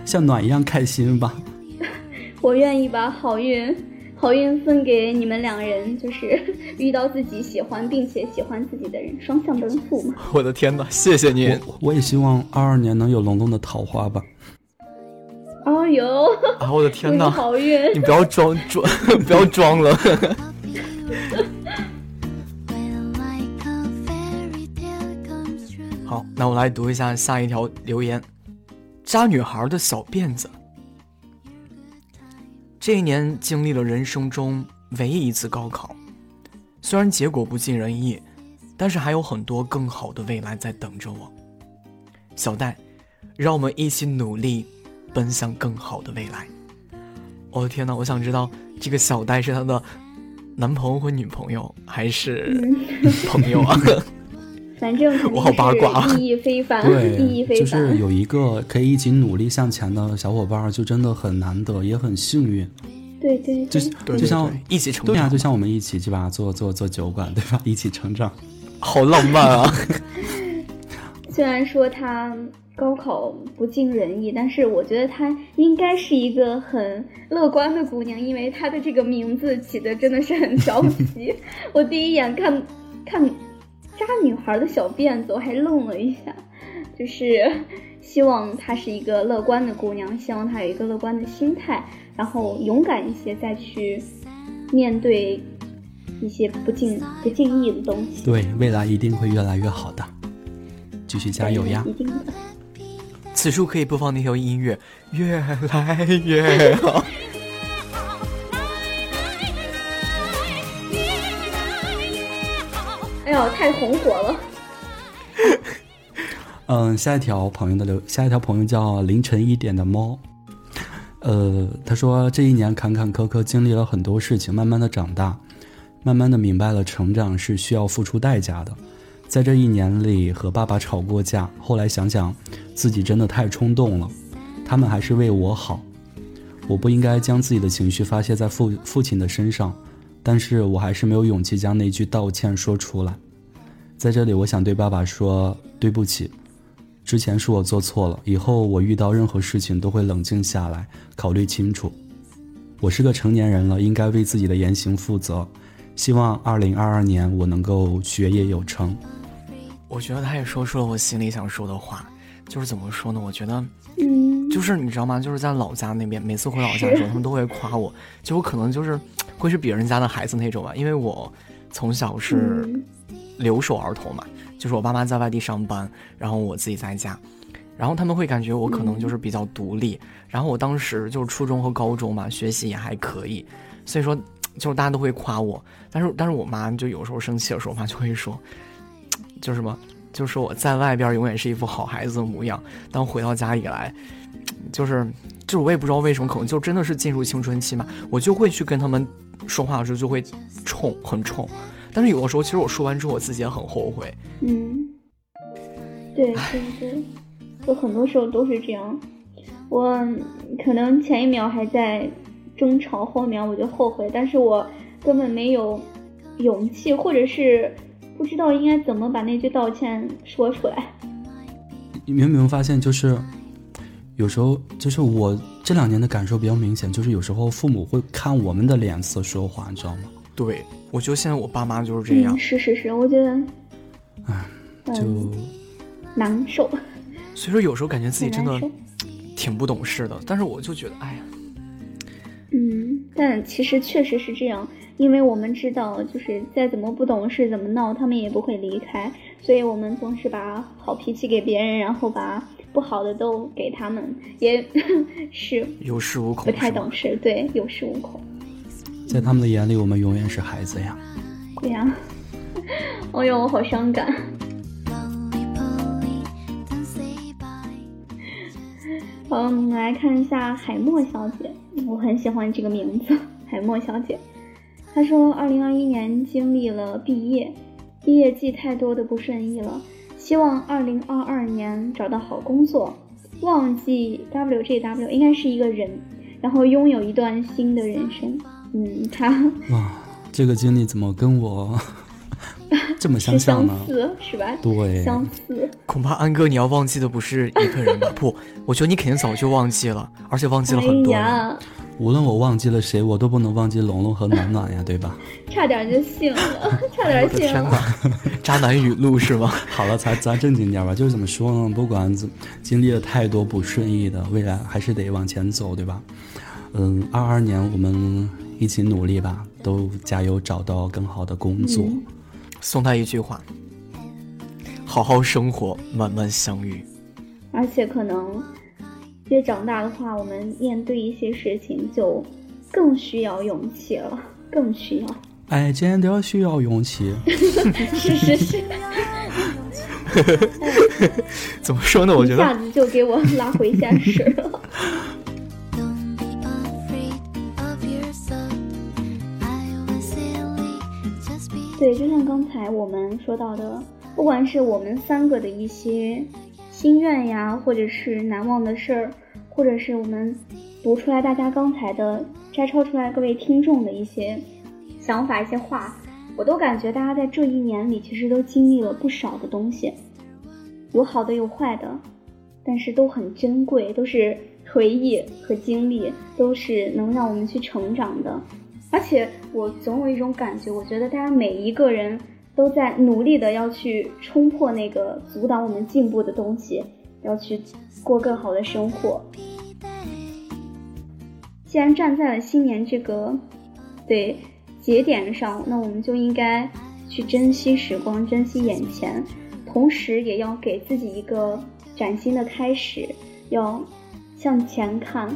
像暖一样开心吧。我愿意把好运好运分给你们两人，就是遇到自己喜欢并且喜欢自己的人，双向奔赴嘛。我的天哪，谢谢您！我也希望二二年能有隆隆的桃花吧。哦哟！啊，我的天哪！好运！你不要装装，不要装了。好，那我来读一下下一条留言。渣女孩的小辫子。这一年经历了人生中唯一一次高考，虽然结果不尽人意，但是还有很多更好的未来在等着我。小戴，让我们一起努力，奔向更好的未来。我的天哪，我想知道这个小戴是他的男朋友或女朋友，还是朋友啊？反正我好八卦，意义非凡，意义非凡。就是有一个可以一起努力向前的小伙伴，就真的很难得，也很幸运。对对，就就像一起成长，对啊，就像我们一起去吧，做做做酒馆，对吧？一起成长，好浪漫啊！虽然说他高考不尽人意，但是我觉得她应该是一个很乐观的姑娘，因为她的这个名字起的真的是很调皮。我第一眼看看。渣女孩的小辫子，我还愣了一下，就是希望她是一个乐观的姑娘，希望她有一个乐观的心态，然后勇敢一些，再去面对一些不尽不尽意的东西。对，未来一定会越来越好的，继续加油呀！一定的。此处可以播放那条音乐，越来越好。哎呦，太红火了！嗯，下一条朋友的留，下一条朋友叫凌晨一点的猫。呃，他说这一年坎坎坷坷，经历了很多事情，慢慢的长大，慢慢的明白了成长是需要付出代价的。在这一年里和爸爸吵过架，后来想想，自己真的太冲动了。他们还是为我好，我不应该将自己的情绪发泄在父父亲的身上，但是我还是没有勇气将那句道歉说出来。在这里，我想对爸爸说对不起。之前是我做错了，以后我遇到任何事情都会冷静下来，考虑清楚。我是个成年人了，应该为自己的言行负责。希望二零二二年我能够学业有成。我觉得他也说出了我心里想说的话，就是怎么说呢？我觉得，嗯，就是你知道吗？就是在老家那边，每次回老家的时候，他们都会夸我，就我可能就是会是别人家的孩子那种吧，因为我从小是留守儿童嘛。就是我爸妈在外地上班，然后我自己在家，然后他们会感觉我可能就是比较独立。然后我当时就是初中和高中嘛，学习也还可以，所以说就是大家都会夸我。但是但是我妈就有时候生气的时候，我妈就会说，就什么，就是我在外边永远是一副好孩子的模样，当回到家里来，就是就是我也不知道为什么，可能就真的是进入青春期嘛，我就会去跟他们说话的时候就会冲，很冲。但是有的时候，其实我说完之后，我自己也很后悔。嗯，对对对，就很多时候都是这样。我可能前一秒还在争吵，后面我就后悔，但是我根本没有勇气，或者是不知道应该怎么把那句道歉说出来。你有没有发现，就是有时候，就是我这两年的感受比较明显，就是有时候父母会看我们的脸色说话，你知道吗？对。我觉得现在我爸妈就是这样，是是是，我觉得，唉，就难受。所以说有时候感觉自己真的挺不懂事的，但是我就觉得，哎呀，嗯，但其实确实是这样，因为我们知道，就是再怎么不懂事，怎么闹，他们也不会离开，所以我们总是把好脾气给别人，然后把不好的都给他们，也 是有恃无恐，不太懂事，对，有恃无恐。在他们的眼里，我们永远是孩子呀。对呀，哎呦，我好伤感。好，我们来看一下海默小姐，我很喜欢这个名字，海默小姐。她说，二零二一年经历了毕业，毕业季太多的不顺意了，希望二零二二年找到好工作，忘记 WJW 应该是一个人，然后拥有一段新的人生。嗯，他哇，这个经历怎么跟我 这么相像呢？相似是吧？对，相似。恐怕安哥你要忘记的不是一个人吧？不，我觉得你肯定早就忘记了，而且忘记了很多人。无论我忘记了谁，我都不能忘记龙龙和暖暖呀，对吧？差点就信了，差点信了。渣男语录是吗？好了，咱咱正经点吧。就是怎么说呢？不管怎经历了太多不顺意的，未来还是得往前走，对吧？嗯，二二年我们。一起努力吧，都加油，找到更好的工作。送他一句话：好好生活，慢慢相遇。而且可能越长大的话，我们面对一些事情就更需要勇气了，更需要。爱真的需要勇气。是是是。怎么说呢？我觉得一下子就给我拉回现实了。对，就像刚才我们说到的，不管是我们三个的一些心愿呀，或者是难忘的事儿，或者是我们读出来大家刚才的摘抄出来各位听众的一些想法、一些话，我都感觉大家在这一年里其实都经历了不少的东西，有好的有坏的，但是都很珍贵，都是回忆和经历，都是能让我们去成长的。而且我总有一种感觉，我觉得大家每一个人都在努力的要去冲破那个阻挡我们进步的东西，要去过更好的生活。既然站在了新年这个对节点上，那我们就应该去珍惜时光，珍惜眼前，同时也要给自己一个崭新的开始，要向前看。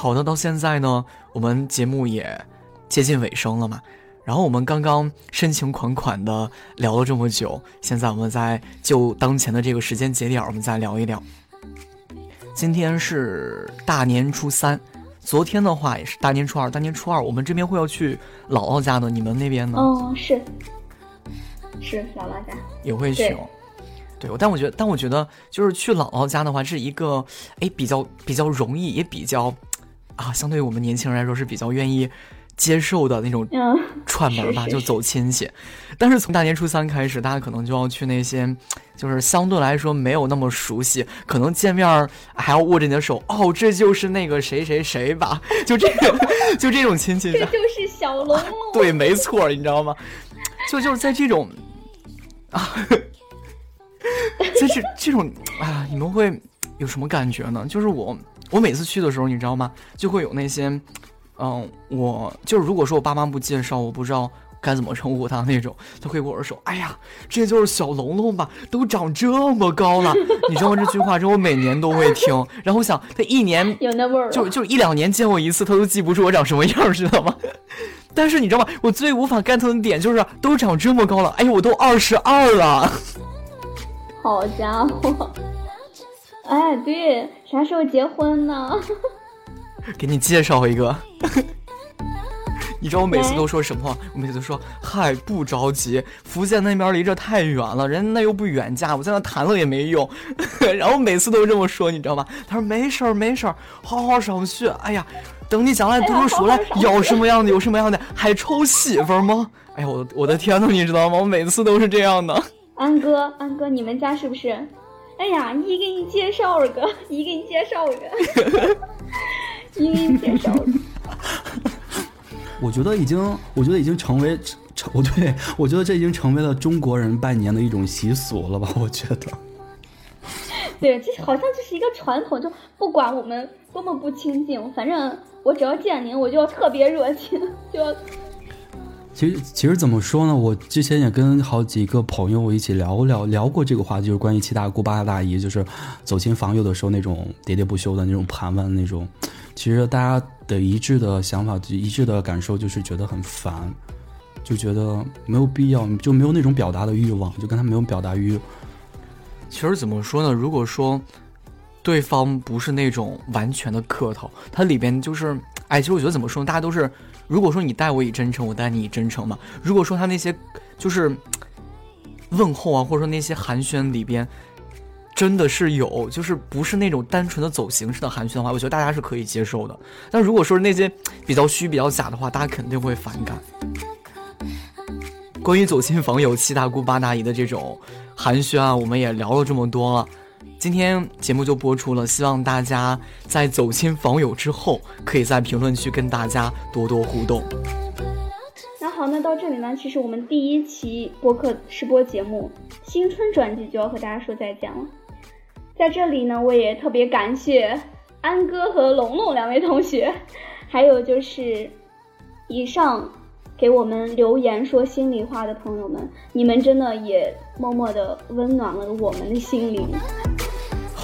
好的，到现在呢，我们节目也接近尾声了嘛。然后我们刚刚深情款款的聊了这么久，现在我们再就当前的这个时间节点，我们再聊一聊。今天是大年初三，昨天的话也是大年初二。大年初二我们这边会要去姥姥家的，你们那边呢？哦，是，是姥姥家也会去。对，但我觉得，但我觉得就是去姥姥家的话，是一个哎比较比较容易，也比较啊，相对于我们年轻人来说是比较愿意。接受的那种 串门吧，就走亲戚。但是从大年初三开始，大家可能就要去那些，就是相对来说没有那么熟悉，可能见面还要握着你的手。哦，这就是那个谁谁谁吧？就这个，就这种亲戚。这就是小龙 龙。对，没错，你知道吗？就就是在这种啊，在这这种啊，你们会有什么感觉呢？就是我，我每次去的时候，你知道吗？就会有那些。嗯，我就是如果说我爸妈不介绍，我不知道该怎么称呼他那种，他会跟我说：“哎呀，这就是小龙龙吧，都长这么高了。” 你知道吗？这句话，之后我每年都会听。然后我想，他一年有那味儿，就就一两年见我一次，他都记不住我长什么样，知道吗？但是你知道吗？我最无法 get 的点就是都长这么高了，哎呦，我都二十二了。好家伙！哎，对，啥时候结婚呢？给你介绍一个，你知道我每次都说什么话？我每次都说嗨，不着急，福建那边离这太远了，人家那又不远嫁，我在那谈了也没用。然后每次都这么说，你知道吗？他说没事儿没事儿，好好上学。哎呀，等你将来读书了，要什么样的有什么样的，还愁媳妇吗？哎呀，我我的天呐，你知道吗？我每次都是这样的。安哥，安哥，你们家是不是？哎呀，姨给你介绍了个，姨给你介绍了个。一一介绍，我觉得已经，我觉得已经成为成，我对我觉得这已经成为了中国人拜年的一种习俗了吧？我觉得，对，这好像就是一个传统，就不管我们多么不亲近，反正我只要见您，我就要特别热情，就要。其实，其实怎么说呢？我之前也跟好几个朋友一起聊聊聊过这个话题，就是关于七大姑八大姨，就是走亲访友的时候那种喋喋不休的那种盘问那种。其实大家的一致的想法、一致的感受就是觉得很烦，就觉得没有必要，就没有那种表达的欲望，就跟他没有表达欲。其实怎么说呢？如果说对方不是那种完全的客套，他里边就是，哎，其实我觉得怎么说，大家都是，如果说你待我以真诚，我待你以真诚嘛。如果说他那些就是问候啊，或者说那些寒暄里边。真的是有，就是不是那种单纯的走形式的寒暄的话，我觉得大家是可以接受的。但如果说那些比较虚、比较假的话，大家肯定会反感。关于走亲访友、七大姑八大姨的这种寒暄啊，我们也聊了这么多了。今天节目就播出了，希望大家在走亲访友之后，可以在评论区跟大家多多互动。那好，那到这里呢，其实我们第一期播客试播节目新春转季就要和大家说再见了。在这里呢，我也特别感谢安哥和龙龙两位同学，还有就是以上给我们留言说心里话的朋友们，你们真的也默默的温暖了我们的心灵。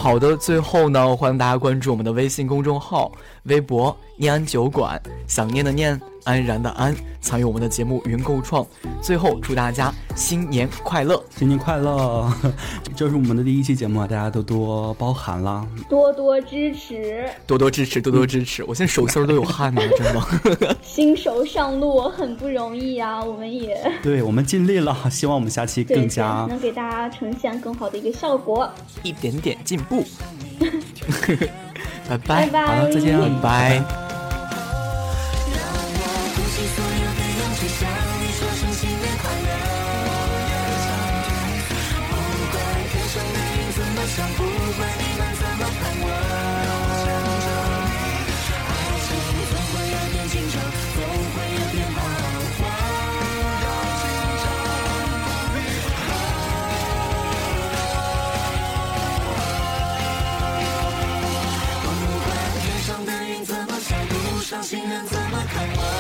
好的，最后呢，欢迎大家关注我们的微信公众号、微博“念安酒馆”，想念的念。安然的安，参与我们的节目云构创。最后祝大家新年快乐，新年快乐！这是我们的第一期节目，大家多多包涵啦，多多支持，多多支持，多多支持。我现在手心都有汗呢，真的。新手上路很不容易啊，我们也对我们尽力了，希望我们下期更加能给大家呈现更好的一个效果，一点点进步。拜拜，好了，再见，拜拜。伤心人怎么开花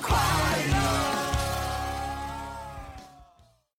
快乐。